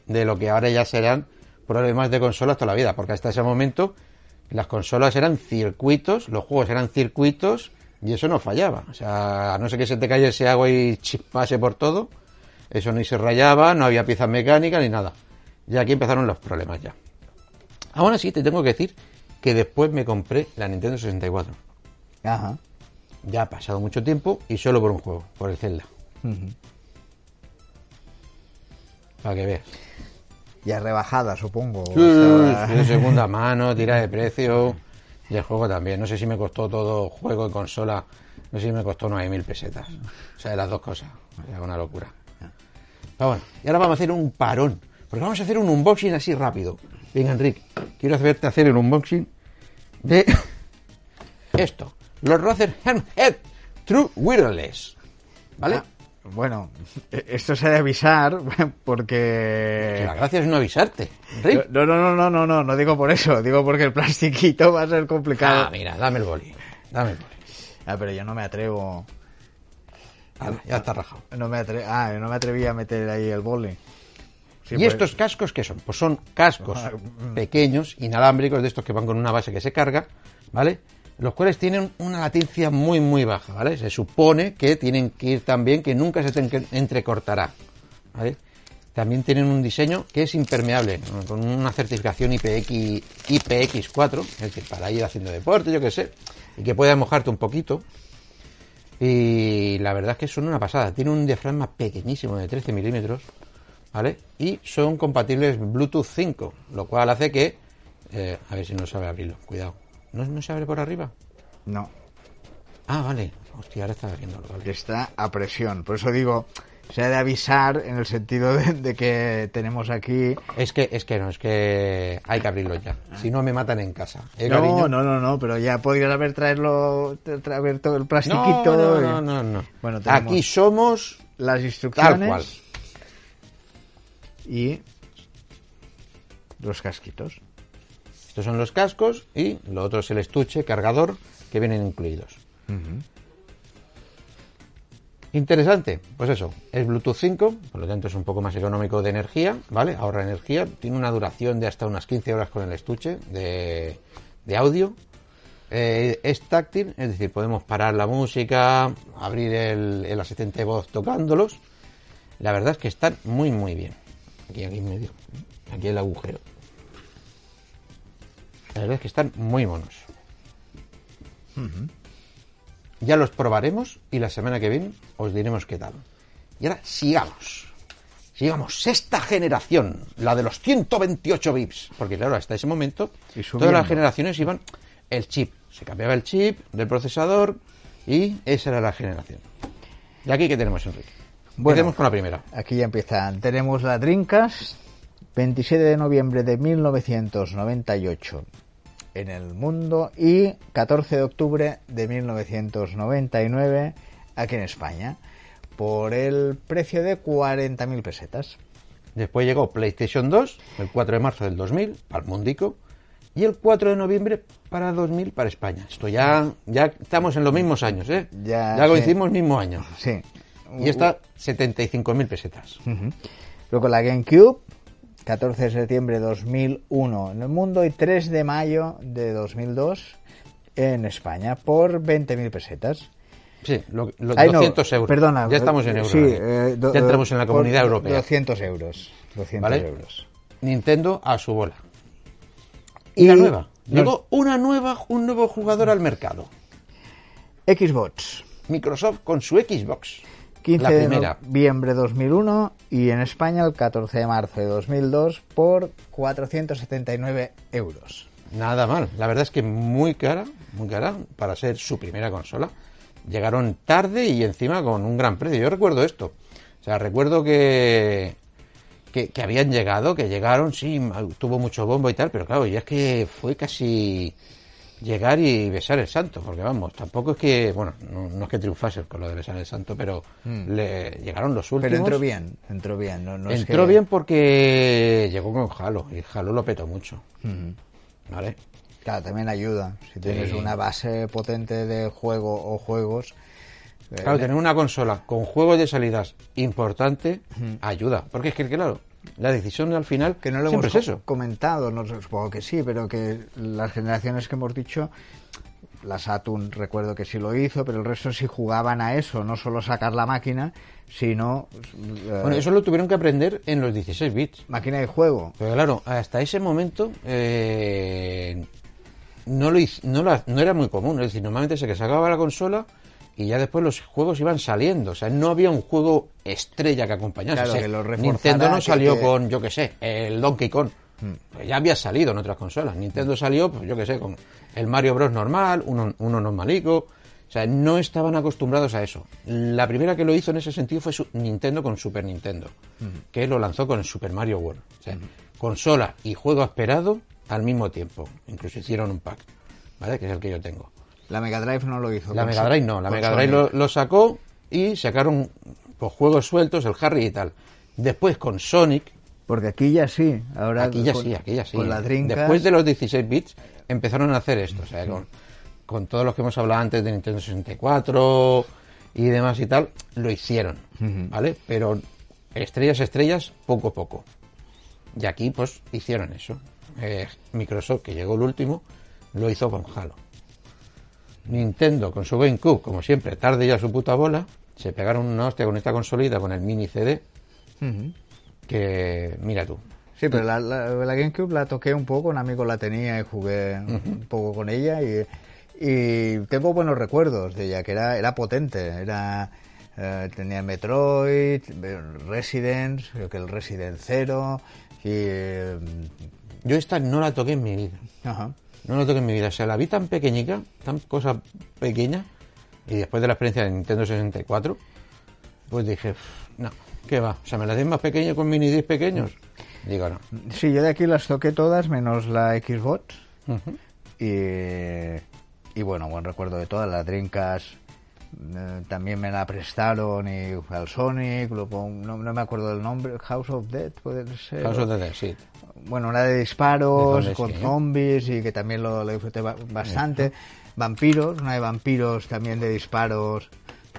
De lo que ahora ya serán problemas de consolas toda la vida. Porque hasta ese momento las consolas eran circuitos, los juegos eran circuitos y eso no fallaba. O sea, a no ser que se te cayese agua y chispase por todo, eso ni se rayaba, no había piezas mecánicas ni nada. Y aquí empezaron los problemas ya. Ahora sí, te tengo que decir que después me compré la Nintendo 64. Ajá. Ya ha pasado mucho tiempo y solo por un juego, por el Zelda. Para que veas. Ya rebajada, supongo. Sí, de segunda mano, tira de precio. Y el juego también. No sé si me costó todo juego y consola. No sé si me costó 9.000 pesetas. O sea, de las dos cosas. Es una locura. Pero bueno, y ahora vamos a hacer un parón. Porque vamos a hacer un unboxing así rápido. Venga, Enrique, quiero hacerte hacer el unboxing de esto. Los Razer Handhead True Wireless. ¿Vale? Ah, bueno, esto se ha de avisar porque... La gracia es no avisarte. No, no, no, no, no, no, no digo por eso, digo porque el plastiquito va a ser complicado. Ah, mira, dame el boli, dame el boli. Ah, pero yo no me atrevo... ya está rajado. No me atre... Ah, no me atreví a meter ahí el boli. ¿Y pues- estos cascos qué son? Pues son cascos ah, pequeños, inalámbricos, de estos que van con una base que se carga, ¿vale? Los cuales tienen una latencia muy muy baja, ¿vale? Se supone que tienen que ir también, que nunca se te entrecortará, ¿vale? también tienen un diseño que es impermeable, con una certificación IPX, IPX4, es decir, para ir haciendo deporte, yo qué sé, y que pueda mojarte un poquito. Y la verdad es que son una pasada. Tiene un diafragma pequeñísimo de 13 milímetros, ¿vale? Y son compatibles Bluetooth 5, lo cual hace que... eh, a ver si no sabe abrirlo, cuidado. ¿No, no se abre por arriba? No, Ah, vale. Hostia, ahora está abriéndolo. vale. está a presión. Por eso digo, se ha de avisar en el sentido de, de que tenemos aquí... Es que, es que no, es que hay que abrirlo ya. Si no, me matan en casa. ¿Eh, No, no, no, no, pero ya podrías haber traerlo, tra- haber todo el plastiquito. No, y- no, no, no. Bueno, Aquí somos las instrucciones tal cual. y los casquitos. Estos son los cascos y lo otro es el estuche, cargador, que vienen incluidos. Interesante, pues eso, es Bluetooth 5, por lo tanto es un poco más económico de energía, ¿vale? Ahorra energía, tiene una duración de hasta unas 15 horas con el estuche de, de audio. Eh, es táctil, es decir, podemos parar la música, abrir el, el asistente de voz tocándolos. La verdad es que están muy, muy bien. Aquí, aquí en medio, aquí el agujero. La verdad es que están muy monos. Ya los probaremos y la semana que viene os diremos qué tal. Y ahora sigamos. Sigamos, sexta generación, la de los 128 bits. Porque claro, hasta ese momento todas las generaciones iban el chip. Se cambiaba el chip del procesador y esa era la generación. ¿Y aquí qué tenemos, Enrique? Bueno. Empecemos con la primera. Aquí ya empiezan. Tenemos la Dreamcast, 27 de noviembre de 1998 en el mundo y 14 de octubre de 1999 aquí en España por el precio de 40.000 pesetas. Después llegó PlayStation 2, el 4 de marzo del 2000, para el mundico, y el 4 de noviembre para 2000 para España. Esto ya, ya estamos en los mismos años, ¿eh? Ya, ya sí. coincidimos mismo año. Sí. Y esta, 75.000 pesetas. Luego la GameCube, 14 de septiembre de 2001 en el mundo y 3 de mayo de 2002 en España por 20.000 pesetas. Sí, lo- los Ay, no, 200 euros. Perdona. Ya estamos en eh, euros. Sí, eh, do- ya entramos en la comunidad europea. 200 euros. 200 ¿Vale? euros. Nintendo a su bola. Y la nueva. Llegó una nueva, un nuevo jugador al mercado. Xbox, Microsoft con su Xbox. 15 la de noviembre de 2001 y en España el 14 de marzo de 2002 por 479 euros. Nada mal. La verdad es que muy cara, muy cara para ser su primera consola. Llegaron tarde y encima con un gran precio. Yo recuerdo esto. O sea, recuerdo que, que, que habían llegado, que llegaron, sí, tuvo mucho bombo y tal, pero claro, ya es que fue casi llegar y besar el santo, porque vamos, tampoco es que, bueno, no, no es que triunfase con lo de besar el santo, pero le llegaron los últimos. Pero entró bien, entró bien. No, no es Entró que- bien porque llegó con Halo y Halo lo petó mucho. Ujú. ¿Vale? Claro, también ayuda. Si tienes Sí. una base potente de juego o juegos. eh, Claro, tener una consola con juegos de salidas importante ayuda. Porque es que, claro, la decisión al final que no lo hemos es eso. comentado, no supongo que sí, pero que las generaciones que hemos dicho, la Saturn recuerdo que sí lo hizo, pero el resto sí jugaban a eso, no solo sacar la máquina, sino eh, Bueno, eso lo tuvieron que aprender en los 16 bits. máquina de juego. Pero claro, hasta ese momento eh, no, lo, no, la- no era muy común. Es decir, normalmente se que sacaba la consola y ya después los juegos iban saliendo. O sea, no había un juego estrella que acompañase. Claro, O sea, que Nintendo no salió que- con, yo que sé, el Donkey Kong. Pues ya había salido en otras consolas. Nintendo salió, pues yo que sé, con el Mario Bros. normal, uno, uno normalico. O sea, no estaban acostumbrados a eso. La primera que lo hizo en ese sentido fue su- Nintendo con Super Nintendo, que lo lanzó con el Super Mario World. O sea, consola y juego esperado al mismo tiempo. Incluso hicieron un pack, ¿vale? Que es el que yo tengo. La Mega Drive no lo hizo. La Mega Drive no, la Mega Drive lo, sacó y sacaron pues, juegos sueltos, el Harry y tal. Después con Sonic, Porque aquí ya sí, ahora aquí ya con- sí, aquí ya sí. Con la Dreamcast, Después de los 16 bits empezaron a hacer esto, o sea, con, con todos los que hemos hablado antes de Nintendo 64 y demás y tal, lo hicieron, ¿vale? Pero estrellas, estrellas, poco a poco. Y aquí, pues, hicieron eso. Eh, Microsoft, que llegó el último, lo hizo con Halo. Nintendo, con su GameCube, como siempre, tarde ya su puta bola, se pegaron una hostia con esta consolita, con el mini CD, que mira tú. Sí, pero la, la, la GameCube la toqué un poco, un amigo la tenía y jugué un poco con ella y, y tengo buenos recuerdos de ella, que era, era potente, era eh, tenía Metroid, Resident, creo que el Resident Zero y... eh, Yo esta no la toqué en mi vida. ajá. No la toqué en mi vida. O sea, la vi tan pequeñica, tan cosa pequeña, y después de la experiencia de Nintendo 64, pues dije, "Pff, no, ¿qué va? O sea, ¿me la den más pequeña con mini disc pequeños? Digo, no. Sí, yo de aquí las toqué todas menos la Xbox y, y bueno, buen recuerdo de todas, las Dreamcast eh, también me la prestaron y al Sonic, no, no me acuerdo del nombre, House of Dead puede ser. House of Dead, sí. Bueno, una de disparos, De con sí. zombies y que también lo, lo disfruté ba- bastante. Vampiros, una de vampiros también de disparos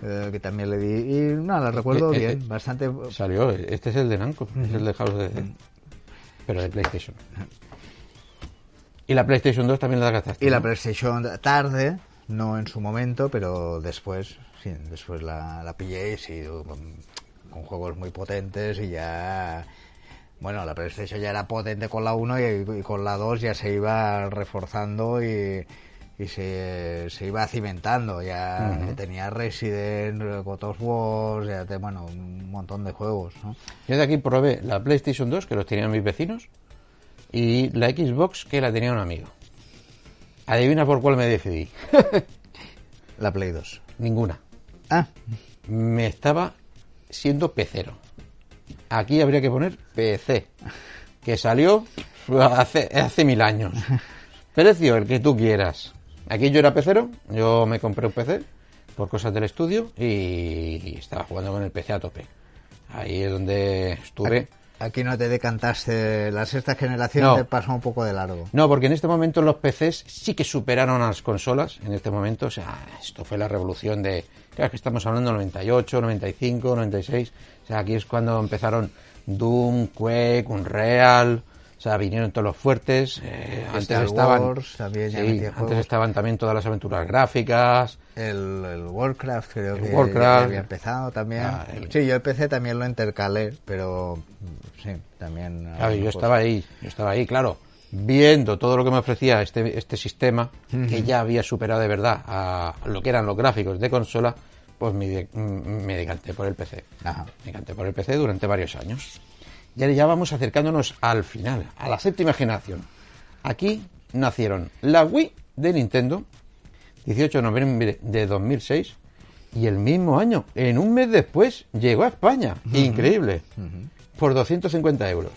eh, que también le di. Y no, la recuerdo Eh, bien, bastante. Salió, este es el de Namco, es el de House of Dead, pero de PlayStation. Y la PlayStation 2 también la gastaste. Y la ¿no? PlayStation tarde, no en su momento, pero después, sí, después la, la pillé y sí, con, con juegos muy potentes y ya... Bueno, la PlayStation ya era potente con la 1 y, y con la 2 ya se iba reforzando y, y se, se iba cimentando. Ya tenía Resident, God of War, ya te- bueno, un montón de juegos, ¿no? Yo de aquí probé la PlayStation 2, que los tenían mis vecinos, y la Xbox, que la tenía un amigo. Adivina por cuál me decidí. La Play 2. Ninguna. Ah, Me estaba siendo pecero. Aquí habría que poner PC, que salió hace, hace mil años. Precio, el que tú quieras. Aquí yo era pecero, yo me compré un PC por cosas del estudio y estaba jugando con el PC a tope. Ahí es donde estuve. Aquí no te decantaste, la sexta generación No. te pasó un poco de largo. No, porque en este momento los PCs sí que superaron a las consolas. En este momento, o sea, esto fue la revolución de. Claro que estamos hablando de 98, 95, 96. O sea, aquí es cuando empezaron Doom, Quake, Unreal. O sea, vinieron todos los fuertes. eh, antes Star estaban. Wars también sí, antes juegos. estaban también todas las aventuras gráficas. El, el Warcraft creo El que Warcraft. ya había empezado también. Ah, el- Sí, yo el PC también lo intercalé, pero mm, sí, también... Claro, ah, yo pues, estaba ahí, yo estaba ahí, claro, viendo todo lo que me ofrecía este, este sistema, que ya había superado de verdad a lo que eran los gráficos de consola, pues me, me decanté por el PC. Ajá. Me decanté por el PC durante varios años. Y ahora ya vamos acercándonos al final, a la séptima generación. Aquí nacieron la Wii de Nintendo, 18 de noviembre de 2006, y el mismo año, en un mes después, llegó a España. Increíble. Por 250 euros.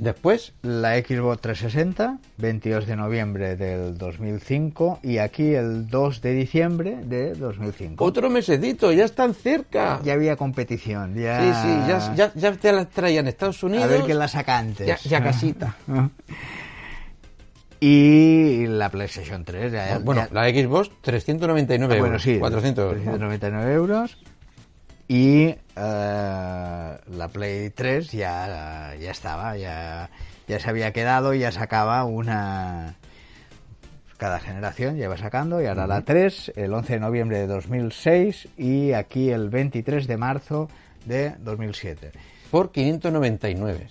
Después, La Xbox 360, 22 de noviembre del 2005 y aquí el 2 de diciembre de 2005. otro mesecito, ya están cerca. Ya había competición, ya... Sí, sí, ya, ya, ya te las traían Estados Unidos. A ver quién la saca antes. Ya, ya casita. Y la PlayStation 3, ya, bueno, la Xbox, 399 Ah, euros. bueno, sí, 400 euros. 399 euros. Y eh, la Play 3 ya, ya estaba, ya, ya se había quedado, ya sacaba una... Cada generación ya iba sacando, y ahora la 3, el 11 de noviembre de 2006 y aquí el 23 de marzo de 2007. Por 599.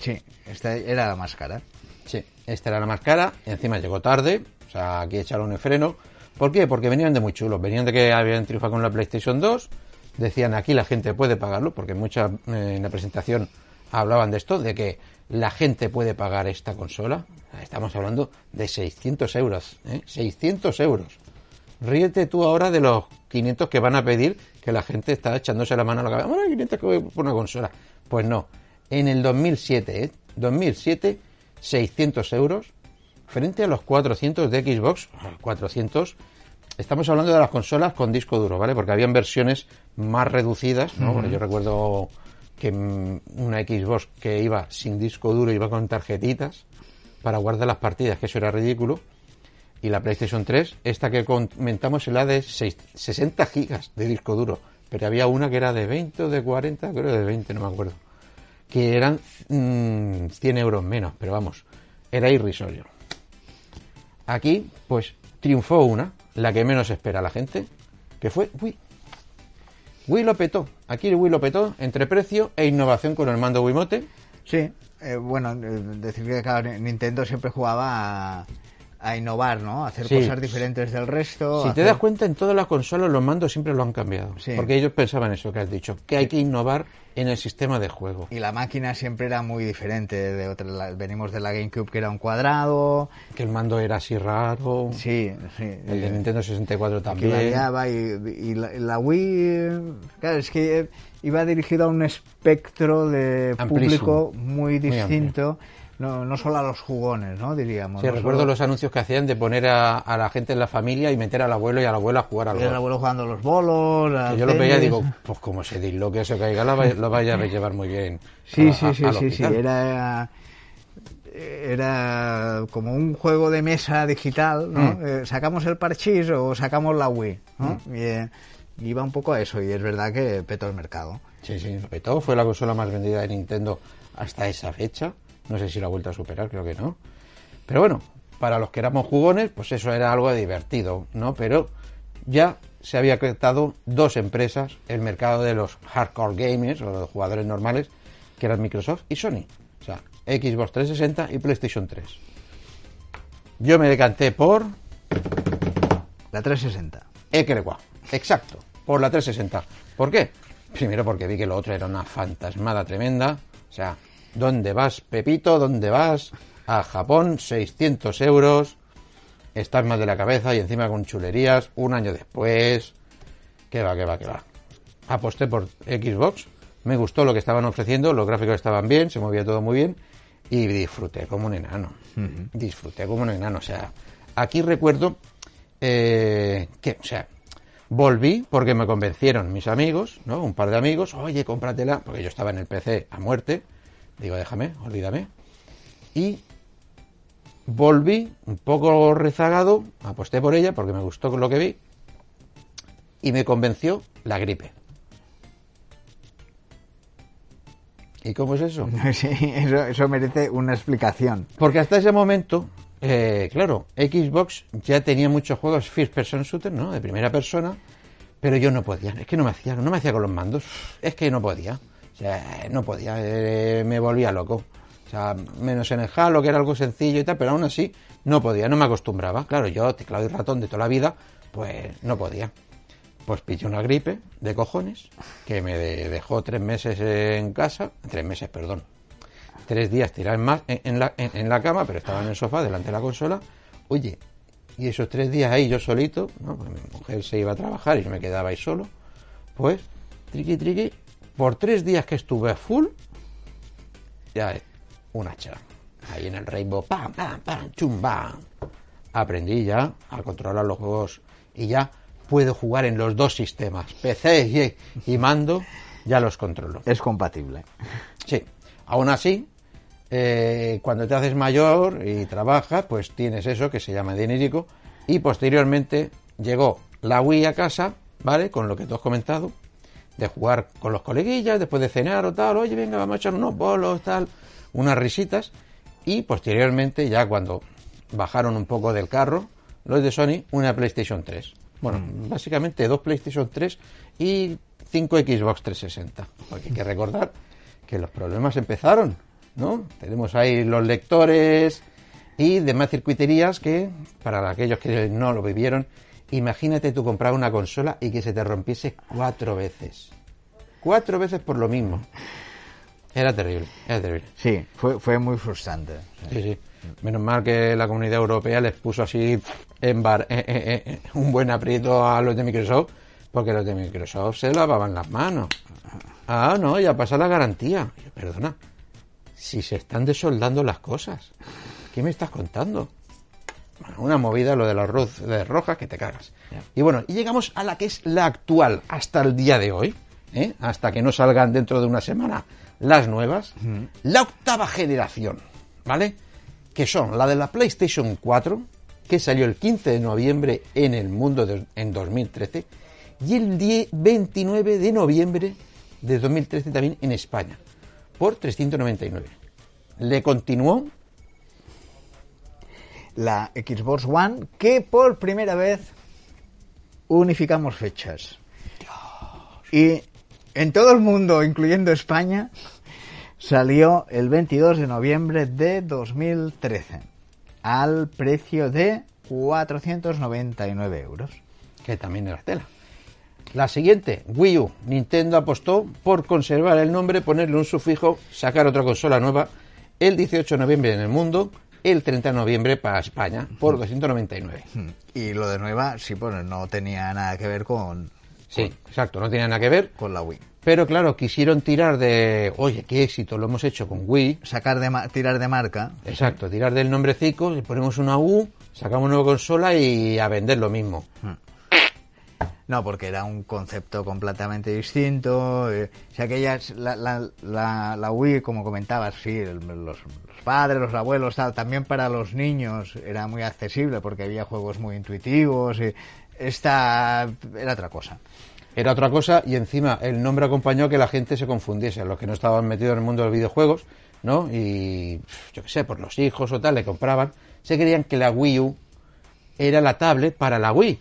Sí, esta era la más cara. Sí, esta era la más cara, encima llegó tarde, o sea, aquí echaron el freno. ¿Por qué? Porque venían de muy chulos, venían de que habían triunfado con la PlayStation 2, decían aquí la gente puede pagarlo, porque mucha eh, en la presentación hablaban de esto, de que la gente puede pagar esta consola. Estamos hablando de 600 euros, ¿eh? 600 euros. Ríete tú ahora de los 500 que van a pedir, que la gente está echándose la mano a la cabeza. Bueno, 500 que voy por una consola. Pues no. En el 2007, ¿eh? 2007, 600 euros frente a los 400 de Xbox. 400. Estamos hablando de las consolas con disco duro, ¿vale? Porque habían versiones más reducidas, ¿no? Porque yo recuerdo que mm, una Xbox que iba sin disco duro iba con tarjetitas para guardar las partidas, que eso era ridículo y la PlayStation 3, esta que comentamos es la de seis- 60 gigas de disco duro, pero había una que era de 20 o de 40, creo de 20, no me acuerdo, que eran mm, 100 euros menos, pero vamos, era irrisorio. Aquí, pues, triunfó una, la que menos espera la gente, que fue Wii. Wii lo petó. Aquí Wii lo petó entre precio e innovación con el mando Wiimote. Sí, eh, bueno, eh, decir que Nintendo siempre jugaba a, a innovar, ¿no? A hacer Sí. cosas diferentes del resto. Si te das cuenta, en todas las consolas los mandos siempre lo han cambiado. Sí. Porque ellos pensaban eso que has dicho, que hay que innovar en el sistema de juego. Y la máquina siempre era muy diferente. De otra, la- venimos de la GameCube que era un cuadrado. Que el mando era así raro. Sí, sí. El de Nintendo 64 que también. variaba y, y la, la Wii, claro, es que eh, iba dirigido a un espectro de Amplísimo. público muy distinto, no, no solo a los jugones, ¿no? Diríamos. Sí, no recuerdo solo- los anuncios que hacían de poner a, a la gente en la familia y meter al abuelo y a la abuela a jugar al el golf. abuelo jugando a los bolos. Al yo lo veía y digo, pues como se disloque eso caiga, lo vaya, lo vaya a llevar muy bien. Sí, a- sí, a- sí, sí, sí, era era como un juego de mesa digital, ¿no? Mm. Eh, sacamos el parchís o sacamos la Wii, ¿no? Y, eh, iba un poco a eso y es verdad que petó el mercado. Sí, sí, petó. Fue la consola más vendida de Nintendo hasta esa fecha. No sé si la ha vuelto a superar, creo que no. Pero bueno, para los que éramos jugones, pues eso era algo divertido, ¿no? Pero ya se había creado dos empresas, el mercado de los hardcore gamers o los jugadores normales, que eran Microsoft y Sony. O sea, Xbox 360 y PlayStation 3. Yo me decanté por La 360. Ekerewa. Exacto, por la 360. ¿Por qué? Primero porque vi que lo otro era una fantasmada tremenda. O sea, ¿dónde vas, Pepito? ¿Dónde vas? A Japón, 600 euros. Estás más de la cabeza y encima con chulerías. Un año después. ¿Qué va, qué va, qué va? Aposté por Xbox. Me gustó lo que estaban ofreciendo. Los gráficos estaban bien, se movía todo muy bien. Y disfruté como un enano. Disfruté como un enano. O sea, aquí recuerdo eh, que, o sea, volví porque me convencieron mis amigos, ¿no? Un par de amigos, oye, cómpratela, porque yo estaba en el PC a muerte. Digo, déjame, olvídame. Y volví un poco rezagado, aposté por ella porque me gustó lo que vi y me convenció la gripe. ¿Y cómo es eso? Sí, eso, eso merece una explicación. Porque hasta ese momento, eh, claro, Xbox ya tenía muchos juegos first person shooter, ¿no? De primera persona, pero yo no podía, es que no me hacía, no me hacía con los mandos, es que no podía, o sea, no podía, eh, me volvía loco. O sea, menos en el Halo, que era algo sencillo y tal, pero aún así no podía, no me acostumbraba. Claro, yo, teclado y ratón de toda la vida, pues no podía. Pues pillé una gripe de cojones que me de- dejó tres meses en casa, tres meses, perdón, tres días tirado en, en, la, la cama, pero estaba en el sofá delante de la consola. Oye, y esos tres días ahí yo solito, ¿no? Porque mi mujer se iba a trabajar y yo me quedaba ahí solo, pues, triqui triqui, por tres días que estuve a full, ya eh, un hacha. Ahí en el Rainbow, pam, pam, pam, chum. Aprendí ya a controlar los juegos y ya puedo jugar en los dos sistemas, PC y, y mando, ya los controlo. Es compatible. Sí, aún así, eh, cuando te haces mayor y trabajas, pues tienes eso que se llama dinerico. Y posteriormente llegó la Wii a casa, ¿vale? Con lo que tú has comentado, de jugar con los coleguillas, después de cenar o tal, oye, venga, vamos a echar unos bolos, tal, unas risitas. Y posteriormente, ya cuando bajaron un poco del carro, los de Sony, una PlayStation 3. Bueno, básicamente dos PlayStation 3 y cinco Xbox 360. Porque hay que recordar que los problemas empezaron, ¿no? Tenemos ahí los lectores y demás circuiterías que, para aquellos que no lo vivieron, imagínate tú comprar una consola y que se te rompiese cuatro veces. Cuatro veces por lo mismo. Era terrible, era terrible. Sí, fue, fue muy frustrante. Sí, sí. Menos mal que la comunidad europea les puso así en bar, eh, eh, eh, un buen aprieto a los de Microsoft, porque los de Microsoft se lavaban las manos. Ah, no, ya pasa la garantía. Perdona, si se están desoldando las cosas, ¿qué me estás contando? Una movida lo de las de rojas que te cagas. Y bueno, y llegamos a la que es la actual hasta el día de hoy, ¿eh? hasta que no salgan dentro de una semana las nuevas, la octava generación, ¿vale? Que son la de la PlayStation 4, que salió el 15 de noviembre en el mundo de- en 2013, y el 10 29 de noviembre de 2013 también en España, por 399. Le continuó La Xbox One, que por primera vez unificamos fechas. Y en todo el mundo, incluyendo España, salió el 22 de noviembre de 2013 al precio de 499 euros. Que también era tela. La siguiente, Wii U. Nintendo apostó por conservar el nombre, ponerle un sufijo, sacar otra consola nueva el 18 de noviembre en el mundo, el 30 de noviembre para España, por 299. Y lo de nueva, sí, pues no tenía nada que ver con, Sí, exacto, no tenía nada que ver. con la Wii. Pero claro, quisieron tirar de, oye, qué éxito, lo hemos hecho con Wii. Sacar de tirar de marca. Exacto, tirar del nombrecico, le ponemos una U, sacamos una nueva consola y a vender lo mismo. No, porque era un concepto completamente distinto. eh, si aquellas, la, la, la, la Wii, como comentabas, sí, los, los padres, los abuelos, tal, también para los niños era muy accesible porque había juegos muy intuitivos. Esta era otra cosa. Era otra cosa y encima el nombre acompañó que la gente se confundiese, los que no estaban metidos en el mundo de los videojuegos, ¿no? Y yo qué sé, por los hijos o tal, le compraban, se creían que la Wii U era la tablet para la Wii.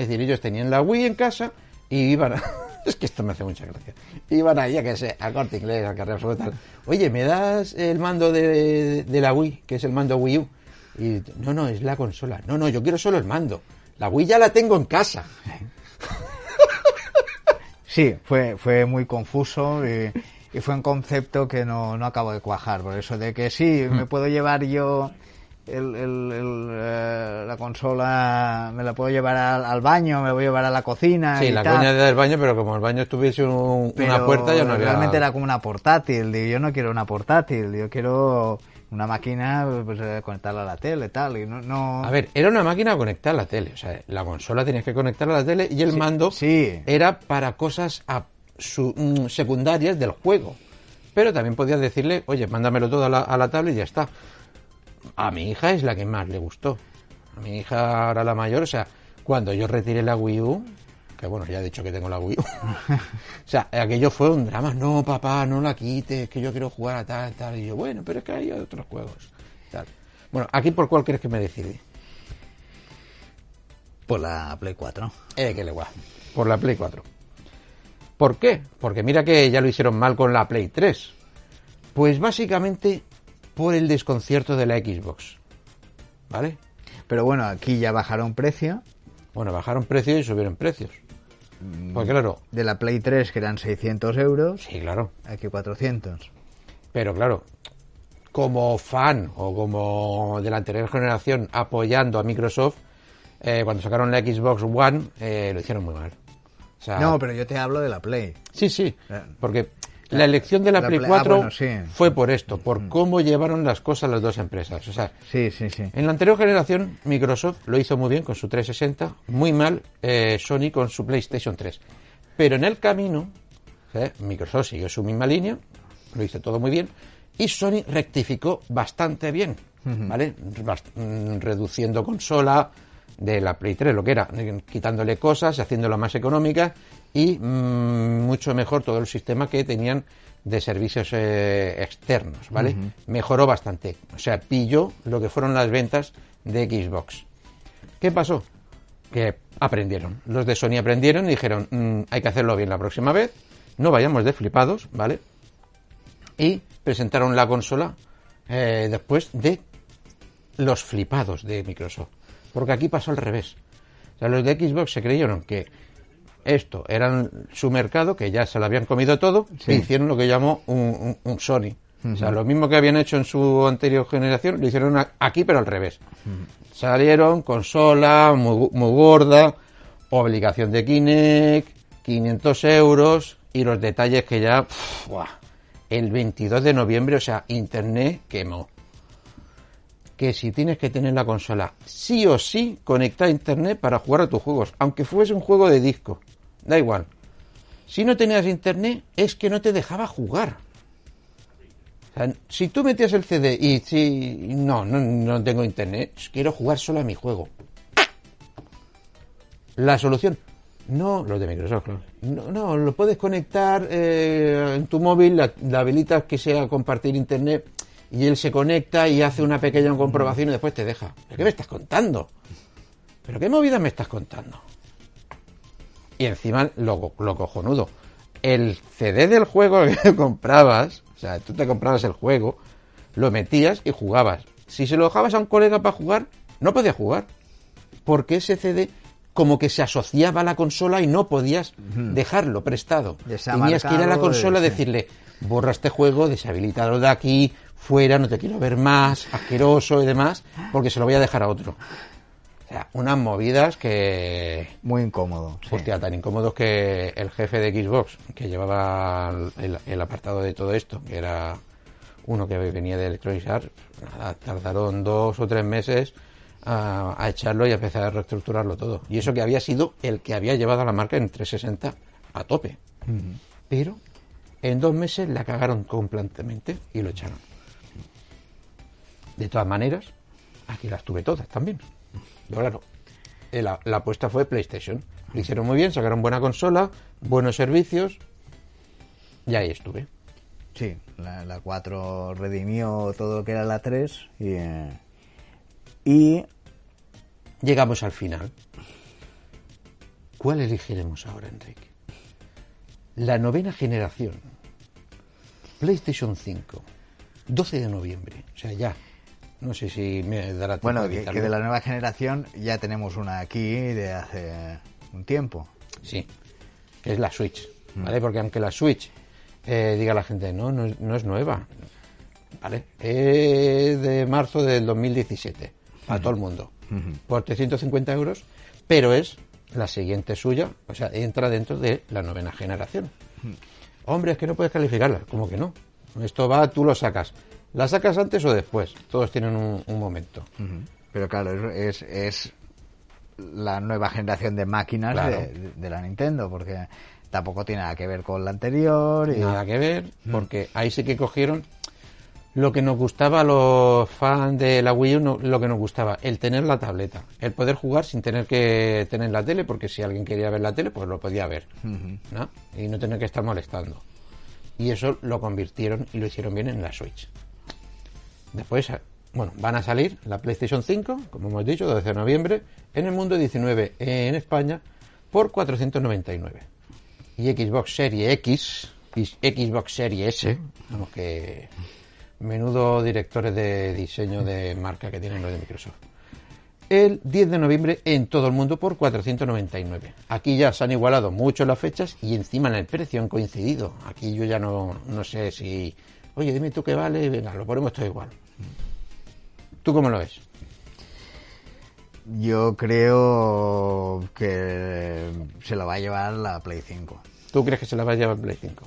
Es decir, ellos tenían la Wii en casa y iban a... Es que esto me hace mucha gracia. Iban ahí, a que sé, a Corte Inglés, a Carrefour tal. Oye, ¿me das el mando de, de la Wii, que es el mando Wii U? Y no, no, es la consola. No, no, yo quiero solo el mando. La Wii ya la tengo en casa. Sí, fue, fue muy confuso y, y fue un concepto que no, no acabo de cuajar. Por eso de que sí, me puedo llevar yo el, el- el, eh, la consola, me la puedo llevar al, al baño, me la voy a llevar a la cocina. Sí, y la tal. coña del baño, pero como el baño tuviese un- una puerta ya no había... realmente era como una portátil. Digo, yo no quiero una portátil, yo quiero una máquina pues, eh, conectarla a la tele tal. Y no, no... A ver, era una máquina conectada a la tele. O sea, la consola tenías que conectar a la tele y el mando sí. era para cosas a- su- mm, secundarias del juego. Pero también podías decirle, oye, mándamelo todo a la, a la tablet y ya está. A mi hija es la que más le gustó. A mi hija, ahora la mayor, o sea, cuando yo retiré la Wii U, que bueno, ya he dicho que tengo la Wii U. o sea, aquello fue un drama. No, papá, no la quites, que yo quiero jugar a tal, tal. Y yo, bueno, pero es que hay otros juegos. Tal. Bueno, aquí por cuál crees que me decidí. Por la Play 4. Eh, que le guay. Por la Play 4. ¿Por qué? Porque mira que ya lo hicieron mal con la Play 3. Pues básicamente por el desconcierto de la Xbox. ¿Vale? Pero bueno, aquí ya bajaron precio. Bueno, bajaron precios y subieron precios. Porque claro, De la Play 3, que eran 600 euros, sí, claro. aquí 400. Pero claro, como fan o como de la anterior generación apoyando a Microsoft, eh, cuando sacaron la Xbox One, eh, lo hicieron muy mal. O sea, No, pero yo te hablo de la Play. Sí, sí, Eh, porque la elección de la, la Play Play- ah, 4 bueno, sí. fue por esto, por cómo llevaron las cosas las dos empresas. O sea, Sí, sí, sí. en la anterior generación Microsoft lo hizo muy bien con su 360, muy mal eh, Sony con su PlayStation 3. Pero en el camino, eh, Microsoft siguió su misma línea, lo hizo todo muy bien, y Sony rectificó bastante bien, ¿vale? Bast- mm, reduciendo consola de la Play 3, lo que era, eh, quitándole cosas, haciéndola más económica y mm, mucho mejor todo el sistema que tenían de servicios eh, externos, ¿vale? Mejoró bastante. O sea, pilló lo que fueron las ventas de Xbox. ¿Qué pasó? Que aprendieron. Los de Sony aprendieron y dijeron, "Mm, hay que hacerlo bien la próxima vez, no vayamos de flipados, ¿vale? Y presentaron la consola eh, después de los flipados de Microsoft. Porque aquí pasó al revés. O sea, los de Xbox se creyeron que esto era su mercado, que ya se lo habían comido todo, Sí. e hicieron lo que llamó un, un- un Sony. O sea, lo mismo que habían hecho en su anterior generación, lo hicieron aquí, pero al revés. Salieron, consola, muy, gorda, obligación de Kinect, 500 euros y los detalles que ya, el 22 de noviembre, o sea, Internet quemó. Que si tienes que tener la consola sí o sí conectada a Internet para jugar a tus juegos, aunque fuese un juego de disco, da igual. Si no tenías Internet es que no te dejaba jugar. Si tú metías el CD y si no, no, no tengo internet, quiero jugar solo a mi juego. La solución, no, los de Microsoft. No, no, lo puedes conectar eh, en tu móvil, la, la habilitas que sea compartir internet y él se conecta y hace una pequeña comprobación y después te deja. ¿Pero qué me estás contando? ¿Pero qué movida me estás contando? Y encima, lo, lo cojonudo, el CD del juego que comprabas, o sea, tú te comprabas el juego, lo metías y jugabas. Si se lo dejabas a un colega para jugar, no podía jugar. Porque ese CD como que se asociaba a la consola y no podías dejarlo prestado. Tenías que ir a la consola y decirle, borra este juego, deshabilitado de aquí, fuera, no te quiero ver más, asqueroso y demás, porque se lo voy a dejar a otro. O sea, unas movidas que... Muy incómodo. Hostia, tan incómodos que el jefe de Xbox, que llevaba el, el apartado de todo esto, que era uno que venía de Electronic Arts, nada, tardaron dos o tres meses a, echarlo y a empezar a reestructurarlo todo. Y eso que había sido el que había llevado a la marca en 360 a tope. Pero en dos meses la cagaron completamente y lo echaron. De todas maneras, aquí las tuve todas también. Pero claro, eh, la, la apuesta fue PlayStation. Lo hicieron muy bien, sacaron buena consola, buenos servicios y ahí estuve. Sí, la, 4 redimió todo lo que era la 3 y, eh, y llegamos al final. ¿Cuál elegiremos ahora, Enrique? La novena generación. PlayStation 5. 12 de noviembre. O sea, ya. No sé si me dará tiempo Bueno, que, que, de la nueva generación ya tenemos una aquí de hace un tiempo. Sí, que es la Switch. ¿Vale? Mm. Porque aunque la Switch eh, diga la gente, no, no, no es nueva. ¿Vale? Es de marzo del 2017 a todo el mundo, por 350 euros, pero es la siguiente suya, o sea, entra dentro de la novena generación. Hombre, es que no puedes calificarla, como que no. Esto va, tú lo sacas. ¿La sacas antes o después? Todos tienen un, momento. Pero claro, es, es la nueva generación de máquinas de, la Nintendo, porque tampoco tiene nada que ver con la anterior. Y... Nada que ver, porque ahí sí que cogieron lo que nos gustaba a los fans de la Wii U, lo que nos gustaba, el tener la tableta, el poder jugar sin tener que tener la tele, porque si alguien quería ver la tele, pues lo podía ver, ¿no? Y no tener que estar molestando. Y eso lo convirtieron y lo hicieron bien en la Switch. Después, bueno, van a salir la PlayStation 5, como hemos dicho, 12 de noviembre, en el mundo 19 en España, por 499. Y Xbox Series X, y Xbox Series S, vamos que Menudo directores de diseño de marca que tienen los de Microsoft. El 10 de noviembre en todo el mundo por 499. Aquí ya se han igualado mucho las fechas y encima en el precio han coincidido. Aquí yo ya no, no sé si, oye, dime tú qué vale, venga, lo ponemos todo igual. ¿Tú cómo lo ves? Yo creo que se lo va a llevar la Play 5. ¿Tú crees que se la va a llevar Play 5?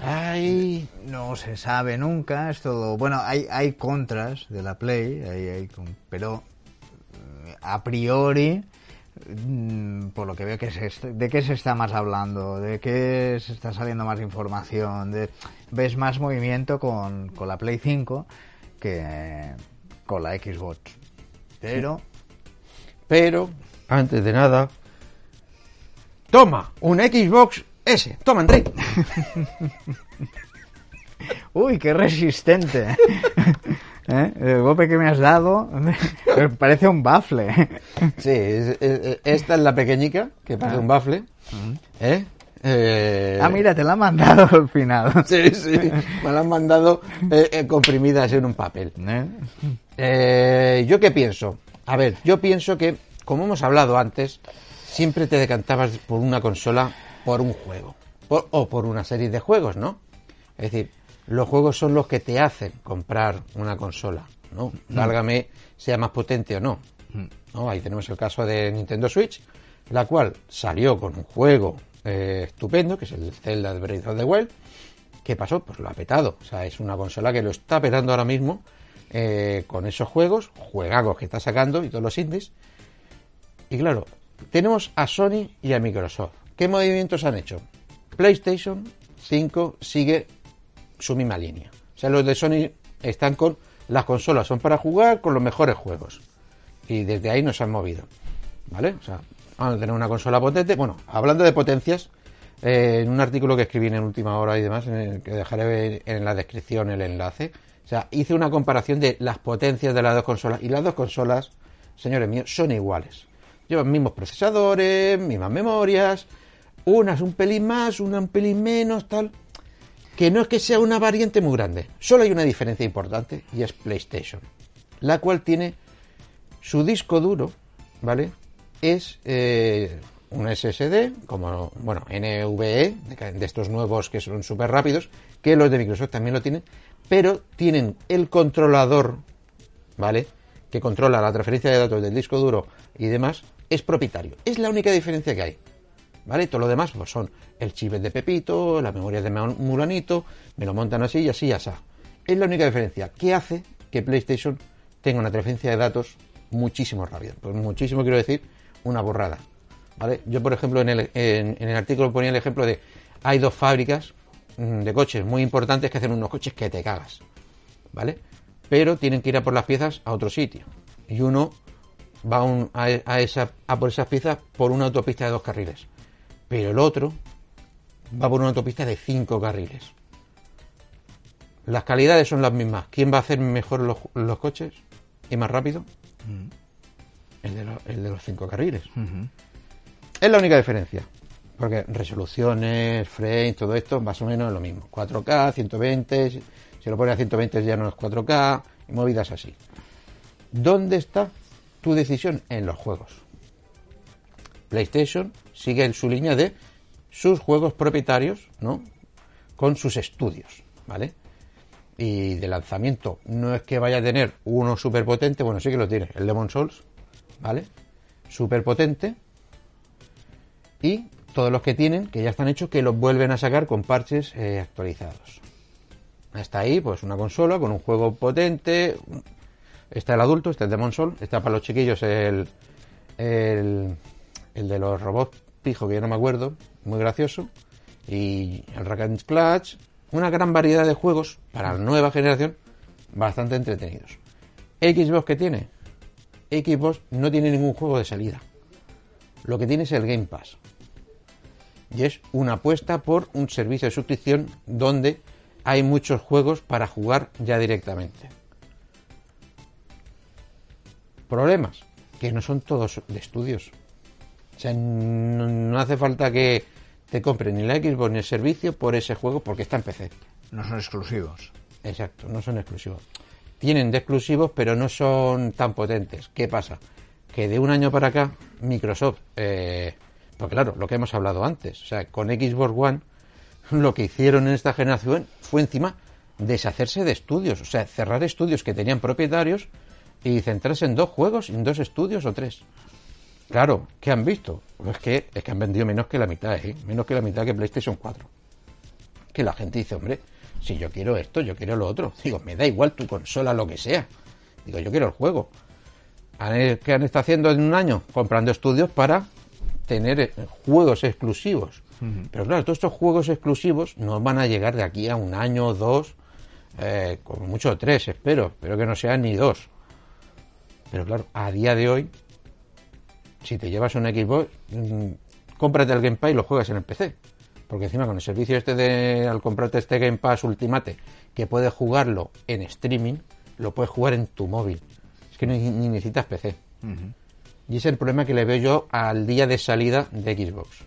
Ay, no se sabe nunca, es todo. Bueno, hay, hay contras de la Play, hay, pero eh, a priori, por lo que veo que se, de qué se está más hablando, de qué se está saliendo más información, de, ves más movimiento con, con la Play 5 que con la Xbox. Pero, pero, antes de nada, toma un Xbox ese, toma, Enrique. Uy, qué resistente. ¿Eh? El golpe que me has dado parece un bafle. Sí, esta es la pequeñica, que parece un bafle. ¿Eh? ¿Eh? Ah, mira, te la han mandado al final. Sí, sí, me la han mandado eh, eh comprimidas en un papel. ¿Eh? ¿Yo qué pienso? A ver, yo pienso que, como hemos hablado antes, siempre te decantabas por una consola por un juego o por una serie de juegos, ¿no? Es decir, los juegos son los que te hacen comprar una consola, ¿no? Mm. Válgame sea más potente o no. Mm. ¿no? Ahí tenemos el caso de Nintendo Switch, la cual salió con un juego eh, estupendo, que es el Zelda de Breath of the Wild. ¿Qué pasó? Pues lo ha petado. O sea, es una consola que lo está petando ahora mismo eh, con esos juegos, juegagos que está sacando y todos los indies. Y claro, tenemos a Sony y a Microsoft. ¿Qué movimientos han hecho? PlayStation 5 sigue su misma línea. O sea, los de Sony están con las consolas, son para jugar con los mejores juegos. Y desde ahí no se han movido. ¿Vale? O sea, van a tener una consola potente. Bueno, hablando de potencias, eh, en un artículo que escribí en última hora y demás, que dejaré en la descripción el enlace, o sea, hice una comparación de las potencias de las dos consolas. Y las dos consolas, señores míos, son iguales. Llevan mismos procesadores, mismas memorias, unas un pelín más, una un pelín menos, tal. Que no es que sea una variante muy grande. Solo hay una diferencia importante y es PlayStation. La cual tiene su disco duro, ¿vale? Es eh, un SSD, como, bueno, NVE, de estos nuevos que son súper rápidos, que los de Microsoft también lo tienen, pero tienen el controlador, ¿vale? Que controla la transferencia de datos del disco duro y demás, es propietario. Es la única diferencia que hay. ¿Vale? Todo lo demás pues son el chip de Pepito, la memoria de Mulanito, me lo montan así y así y así. Es la única diferencia que hace que PlayStation tenga una transferencia de datos muchísimo rápida. Pues muchísimo quiero decir una borrada. ¿Vale? Yo, por ejemplo, en el, en el artículo ponía el ejemplo de hay dos fábricas Mm, de coches muy importantes que hacen unos coches que te cagas, ¿vale? Pero tienen que ir a por las piezas a otro sitio. Y uno va a, esa, a por esas piezas por una autopista de dos carriles. Pero el otro va por una autopista de cinco carriles. Las calidades son las mismas. ¿Quién va a hacer mejor los, coches y más rápido? Mm. El, de los cinco carriles. Es la única diferencia. Porque resoluciones, frames, todo esto, más o menos es lo mismo. 4K, 120, si lo pones a 120 ya no es 4K, y movidas así. ¿Dónde está tu decisión? En los juegos. PlayStation sigue en su línea de sus juegos propietarios, ¿no? Con sus estudios, ¿vale? Y de lanzamiento no es que vaya a tener uno súper potente, bueno, sí que lo tiene, el Demon Souls, ¿vale? Súper potente. Y todos los que tienen, que ya están hechos, que los vuelven a sacar con parches eh, actualizados. Hasta ahí, pues una consola con un juego potente. Está el adulto, este es Demon Soul. Está para los chiquillos el, el, el de los robots pijo, que yo no me acuerdo, muy gracioso. Y el Rack and Splash. Una gran variedad de juegos para la nueva generación, bastante entretenidos. Xbox que tiene. Xbox no tiene ningún juego de salida. Lo que tiene es el Game Pass y es una apuesta por un servicio de suscripción donde hay muchos juegos para jugar ya directamente. Problemas, que no son todos de estudios. O sea, no, hace falta que te compren ni la Xbox ni el servicio por ese juego porque está en PC. No son exclusivos. Exacto, no son exclusivos. Tienen de exclusivos, pero no son tan potentes. ¿Qué pasa? Que de un año para acá, Microsoft eh, pues claro, lo que hemos hablado antes. O sea, con Xbox One lo que hicieron en esta generación fue encima deshacerse de estudios. O sea, cerrar estudios que tenían propietarios y centrarse en dos juegos, en dos estudios o tres. Claro, ¿qué han visto? Pues que, es que han vendido menos que la mitad, ¿eh? menos que la mitad que PlayStation 4. Que la gente dice, hombre, si yo quiero esto, yo quiero lo otro. Digo, me da igual tu consola, lo que sea. Digo, yo quiero el juego. ¿Qué han estado haciendo en un año? Comprando estudios para tener eh, juegos exclusivos. Pero claro, todos estos juegos exclusivos no van a llegar de aquí a un año o dos, eh, como mucho tres, espero, pero que no sean ni dos. Pero claro, a día de hoy, si te llevas un Xbox, mm, cómprate el Game Pass y lo juegas en el PC. Porque encima con el servicio este de, al comprarte este Game Pass Ultimate, que puedes jugarlo en streaming, lo puedes jugar en tu móvil. Es que ni, necesitas PC. Y es el problema que le veo yo al día de salida de Xbox.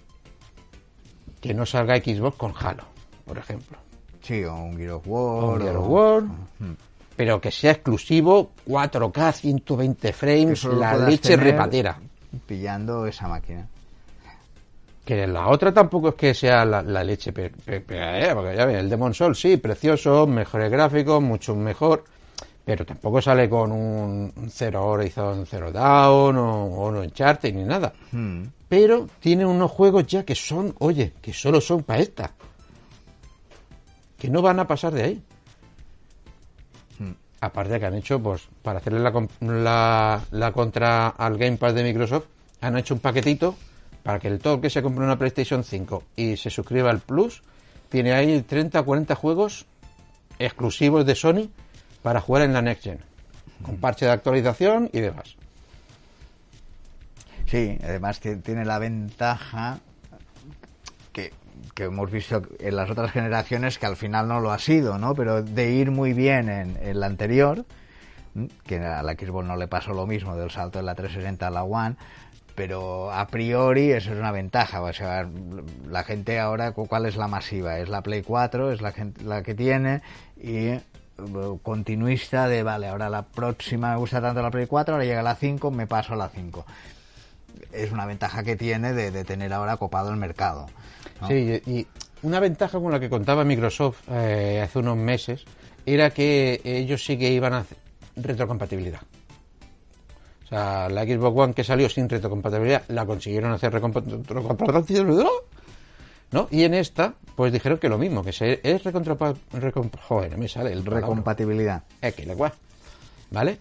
Que no salga Xbox con Halo, por ejemplo. Sí, o un Gear of War. Gear of War. Pero que sea exclusivo, 4K, 120 frames, la leche repatera. Pillando esa máquina. Que la otra tampoco es que sea la, leche, eh, porque ya ves, el Demon Soul sí, precioso, mejores gráficos, mucho mejor pero tampoco sale con un Zero Horizon Zero Down o, o no Uncharted ni nada. Hmm. Pero tiene unos juegos ya que son, oye, que solo son para esta. Que no van a pasar de ahí. Aparte de que han hecho, pues, para hacerle la, la, contra al Game Pass de Microsoft, han hecho un paquetito para que el todo que se compre una PlayStation 5 y se suscriba al Plus, tiene ahí 30 o 40 juegos exclusivos de Sony para jugar en la Next Gen, con parche de actualización y demás. Sí, además tiene la ventaja que, hemos visto en las otras generaciones que al final no lo ha sido, ¿no? Pero de ir muy bien en, la anterior, que a la Xbox no le pasó lo mismo del salto de la 360 a la One, pero a priori eso es una ventaja. O sea, la gente ahora, ¿cuál es la masiva? Es la Play 4, es la, la que tiene y continuista de, vale, ahora la próxima me gusta tanto la Play 4, ahora llega la 5, me paso a la 5. Es una ventaja que tiene de, tener ahora copado el mercado. Sí, y una ventaja con la que contaba Microsoft eh, hace unos meses era que ellos sí que iban a hacer retrocompatibilidad. O sea, la Xbox One que salió sin retrocompatibilidad la consiguieron hacer retrocompatibilidad. ¿No? Y en esta, pues dijeron que lo mismo, que se, es joder, me sale el recompatibilidad. Es que le ¿Vale?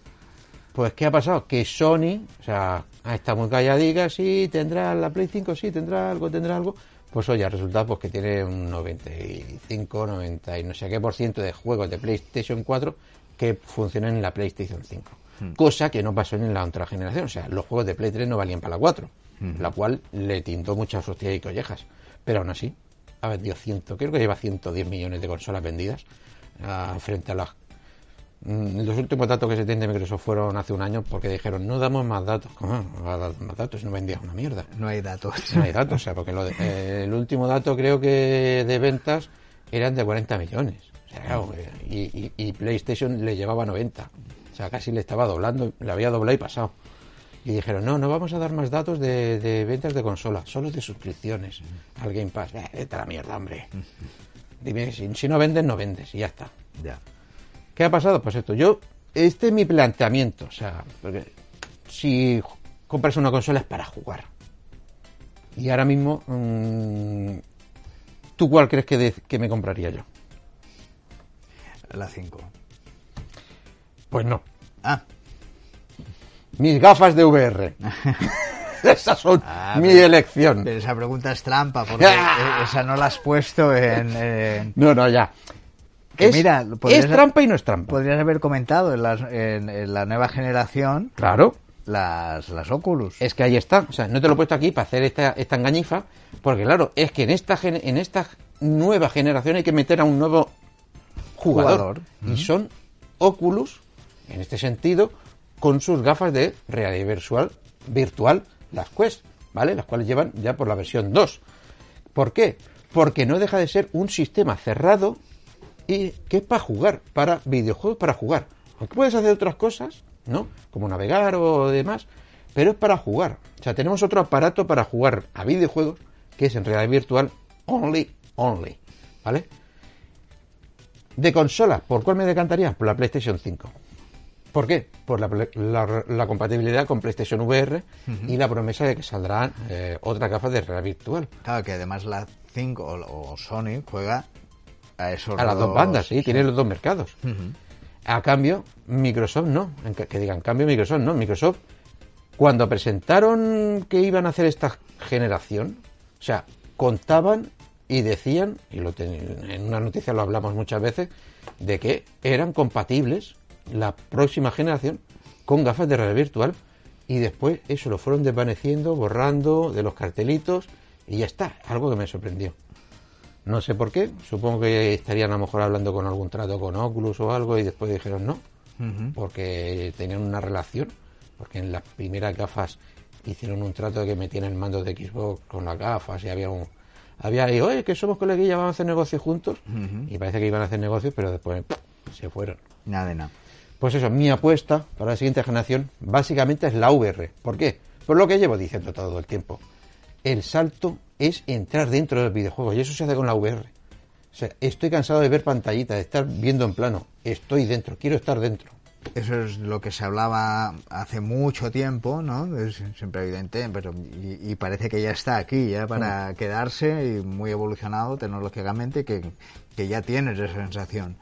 Pues, ¿qué ha pasado? Que Sony, o sea, está muy calladica, sí, tendrá la Play 5, sí, tendrá algo, tendrá algo. Pues oye, resulta pues que tiene un 95, 90 y no sé qué por ciento de juegos de PlayStation 4 que funcionan en la PlayStation 5. Hmm. Cosa que no pasó en la otra generación. O sea, los juegos de Play 3 no valían para la 4, hmm. la cual le tintó muchas hostias y collejas. Pero aún así, ha vendido 100, creo que lleva 110 millones de consolas vendidas ah, frente a las los últimos datos que se tienen de Microsoft fueron hace un año porque dijeron no damos más datos. ¿Cómo? más datos no vendías una mierda. No hay datos. No hay datos, o sea, porque eh, el último dato creo que de ventas eran de 40 millones. y, PlayStation le llevaba 90. O sea, casi le estaba doblando, le había doblado y pasado. Y dijeron, no, no vamos a dar más datos de, ventas de consola, solo de suscripciones al Game Pass. Eh, vete a la mierda, hombre. Dime, si, si no vendes, no vendes y ya está. Ya. ¿Qué ha pasado? Pues esto, yo, este es mi planteamiento, o sea, porque si compras una consola es para jugar. Y ahora mismo, mm, ¿tú cuál crees que, que me compraría yo? La 5. Pues no. Ah. Mis gafas de VR. Esas son ah, mi elección. Pero esa pregunta es trampa, porque esa no la has puesto en... No, no, ya es, mira, es trampa y no es trampa. Podrías haber comentado en, la nueva generación. Claro. Las, las Oculus. Es que ahí está. O sea, no te lo he puesto aquí para hacer esta, esta engañifa. Porque claro, es que en esta, en esta nueva generación hay que meter a un nuevo jugador. Y son Oculus, en este sentido, con sus gafas de realidad virtual, virtual, las Quest, ¿vale? Las cuales llevan ya por la versión 2. ¿Por qué? Porque no deja de ser un sistema cerrado y que es para jugar, para videojuegos para jugar. Aunque puedes hacer otras cosas, ¿no? Como navegar o demás, pero es para jugar. O sea, tenemos otro aparato para jugar a videojuegos que es en realidad virtual only, only, ¿vale? De consola, ¿por cuál me decantaría? Por la PlayStation 5. ¿Por qué? Por la, compatibilidad con PlayStation VR y la promesa de que saldrán eh, otras gafas de realidad virtual. Claro, que además la 5 o, o Sony juega a, las dos bandas, sí, tiene los dos mercados. A cambio, Microsoft no. Que digan, cambio Microsoft no. Microsoft, cuando presentaron que iban a hacer esta generación, o sea, contaban y decían, y lo en una noticia lo hablamos muchas veces, de que eran compatibles la próxima generación con gafas de realidad virtual y después eso lo fueron desvaneciendo, borrando de los cartelitos y ya está, algo que me sorprendió. No sé por qué, supongo que estarían a lo mejor hablando con algún trato con Oculus o algo y después dijeron no, porque tenían una relación, porque en las primeras gafas hicieron un trato de que metían el mando de Xbox con las gafas y había un... Había oye, que somos coleguillas, vamos a hacer negocios juntos. Y parece que iban a hacer negocios, pero después se fueron. Nada de nada. Pues eso, mi apuesta para la siguiente generación básicamente es la VR. ¿Por qué? Por lo que llevo diciendo todo el tiempo. El salto es entrar dentro del videojuego y eso se hace con la VR. O sea, estoy cansado de ver pantallita, de estar viendo en plano. Estoy dentro, quiero estar dentro. Eso es lo que se hablaba hace mucho tiempo, ¿no? Es siempre evidente, pero y, parece que ya está aquí, ya para quedarse y muy evolucionado tecnológicamente, que, ya tienes esa sensación.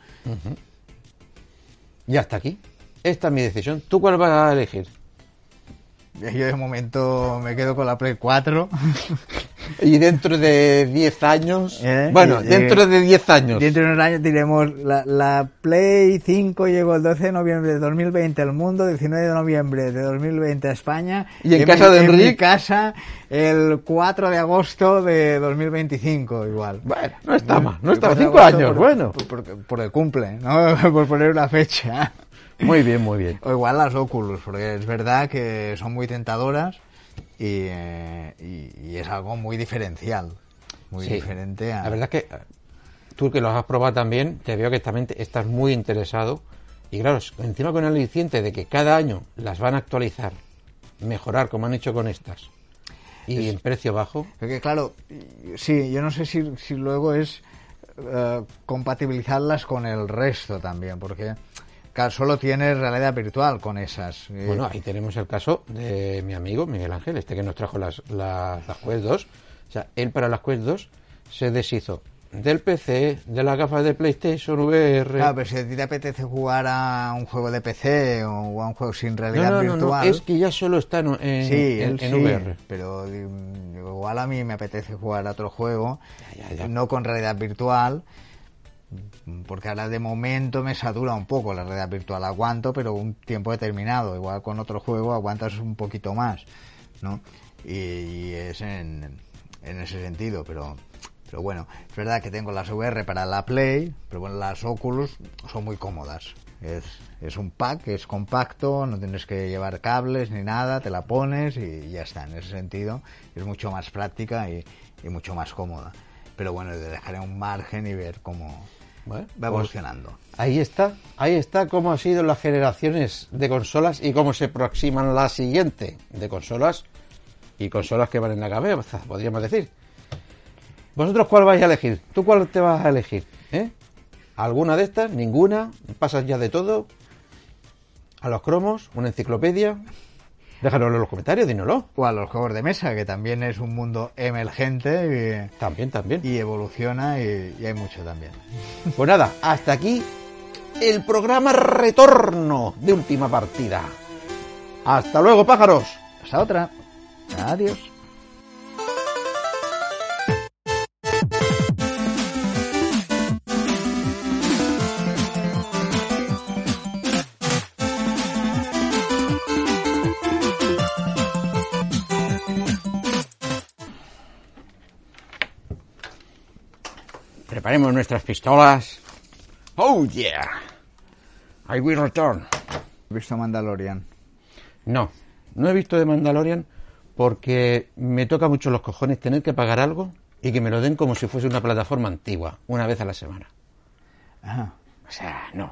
Ya está aquí. Esta es mi decisión. ¿Tú cuál vas a elegir? Yo de momento me quedo con la Play 4. y dentro de 10 años. ¿Eh? Bueno, dentro de 10 años. Dentro de unos años diremos: la, Play 5 llegó el 12 de noviembre de 2020 al mundo, 19 de noviembre de 2020 a España. Y en, casa de Enrique. En casa el 4 de agosto de 2025, igual. Bueno, no está mal, no está 5 años, bueno. Por, el cumple, ¿no? por poner una fecha. Muy bien, muy bien. O igual las Oculus, porque es verdad que son muy tentadoras y, eh, y- y es algo muy diferencial. Muy Sí. diferente a... La verdad es que tú que los has probado también, te veo que también te- estás muy interesado. Y claro, encima con el aliciente de que cada año las van a actualizar, mejorar como han hecho con estas, y en precio bajo. Porque claro, sí, yo no sé si, si luego es eh, compatibilizarlas con el resto también, porque claro, solo tienes realidad virtual con esas. Eh, Bueno, ahí tenemos el caso de mi amigo Miguel Ángel, este que nos trajo las, las, las Quest 2. O sea, él para las Quest 2 se deshizo del PC, de las gafas de PlayStation VR. Claro, pero si a ti te apetece jugar a un juego de PC o a un juego sin no, realidad no, no, no, virtual. es que ya solo está en, en, Sí, en- en sí, VR. pero mm, igual a mí me apetece jugar a otro juego, Ya, ya, ya. no con realidad virtual, porque ahora de momento me satura un poco la realidad virtual, aguanto, pero un tiempo determinado, igual con otro juego aguantas un poquito más, ¿no? Y, es en, en ese sentido, pero... Pero bueno, es verdad que tengo las VR para la Play, pero bueno, las Oculus son muy cómodas. Es, es un pack, es compacto, no tienes que llevar cables ni nada, te la pones y ya está. En ese sentido es mucho más práctica y, mucho más cómoda. Pero bueno, dejaré un margen y ver cómo Bueno, va pues evolucionando. ahí está, ahí está cómo han sido las generaciones de consolas y cómo se aproximan la siguiente de consolas y consolas que van en la cabeza, podríamos decir. ¿Vosotros cuál vais a elegir? ¿Tú cuál te vas a elegir? ¿Eh? ¿Alguna de estas? ¿Ninguna? ¿Pasas ya de todo? ¿A los cromos? ¿Una enciclopedia? Déjanoslo en los comentarios, dínoslo. O a los juegos de mesa, que también es un mundo emergente También, también. y, y evoluciona y, y hay mucho también. Pues nada, hasta aquí el programa Retorno de Última Partida. Hasta luego, pájaros. Hasta otra. Adiós. Preparemos nuestras pistolas. Oh yeah. I will return. He visto Mandalorian. No, no he visto de Mandalorian porque me toca mucho los cojones tener que pagar algo y que me lo den como si fuese una plataforma antigua, una vez a la semana. Ajá. O sea, no.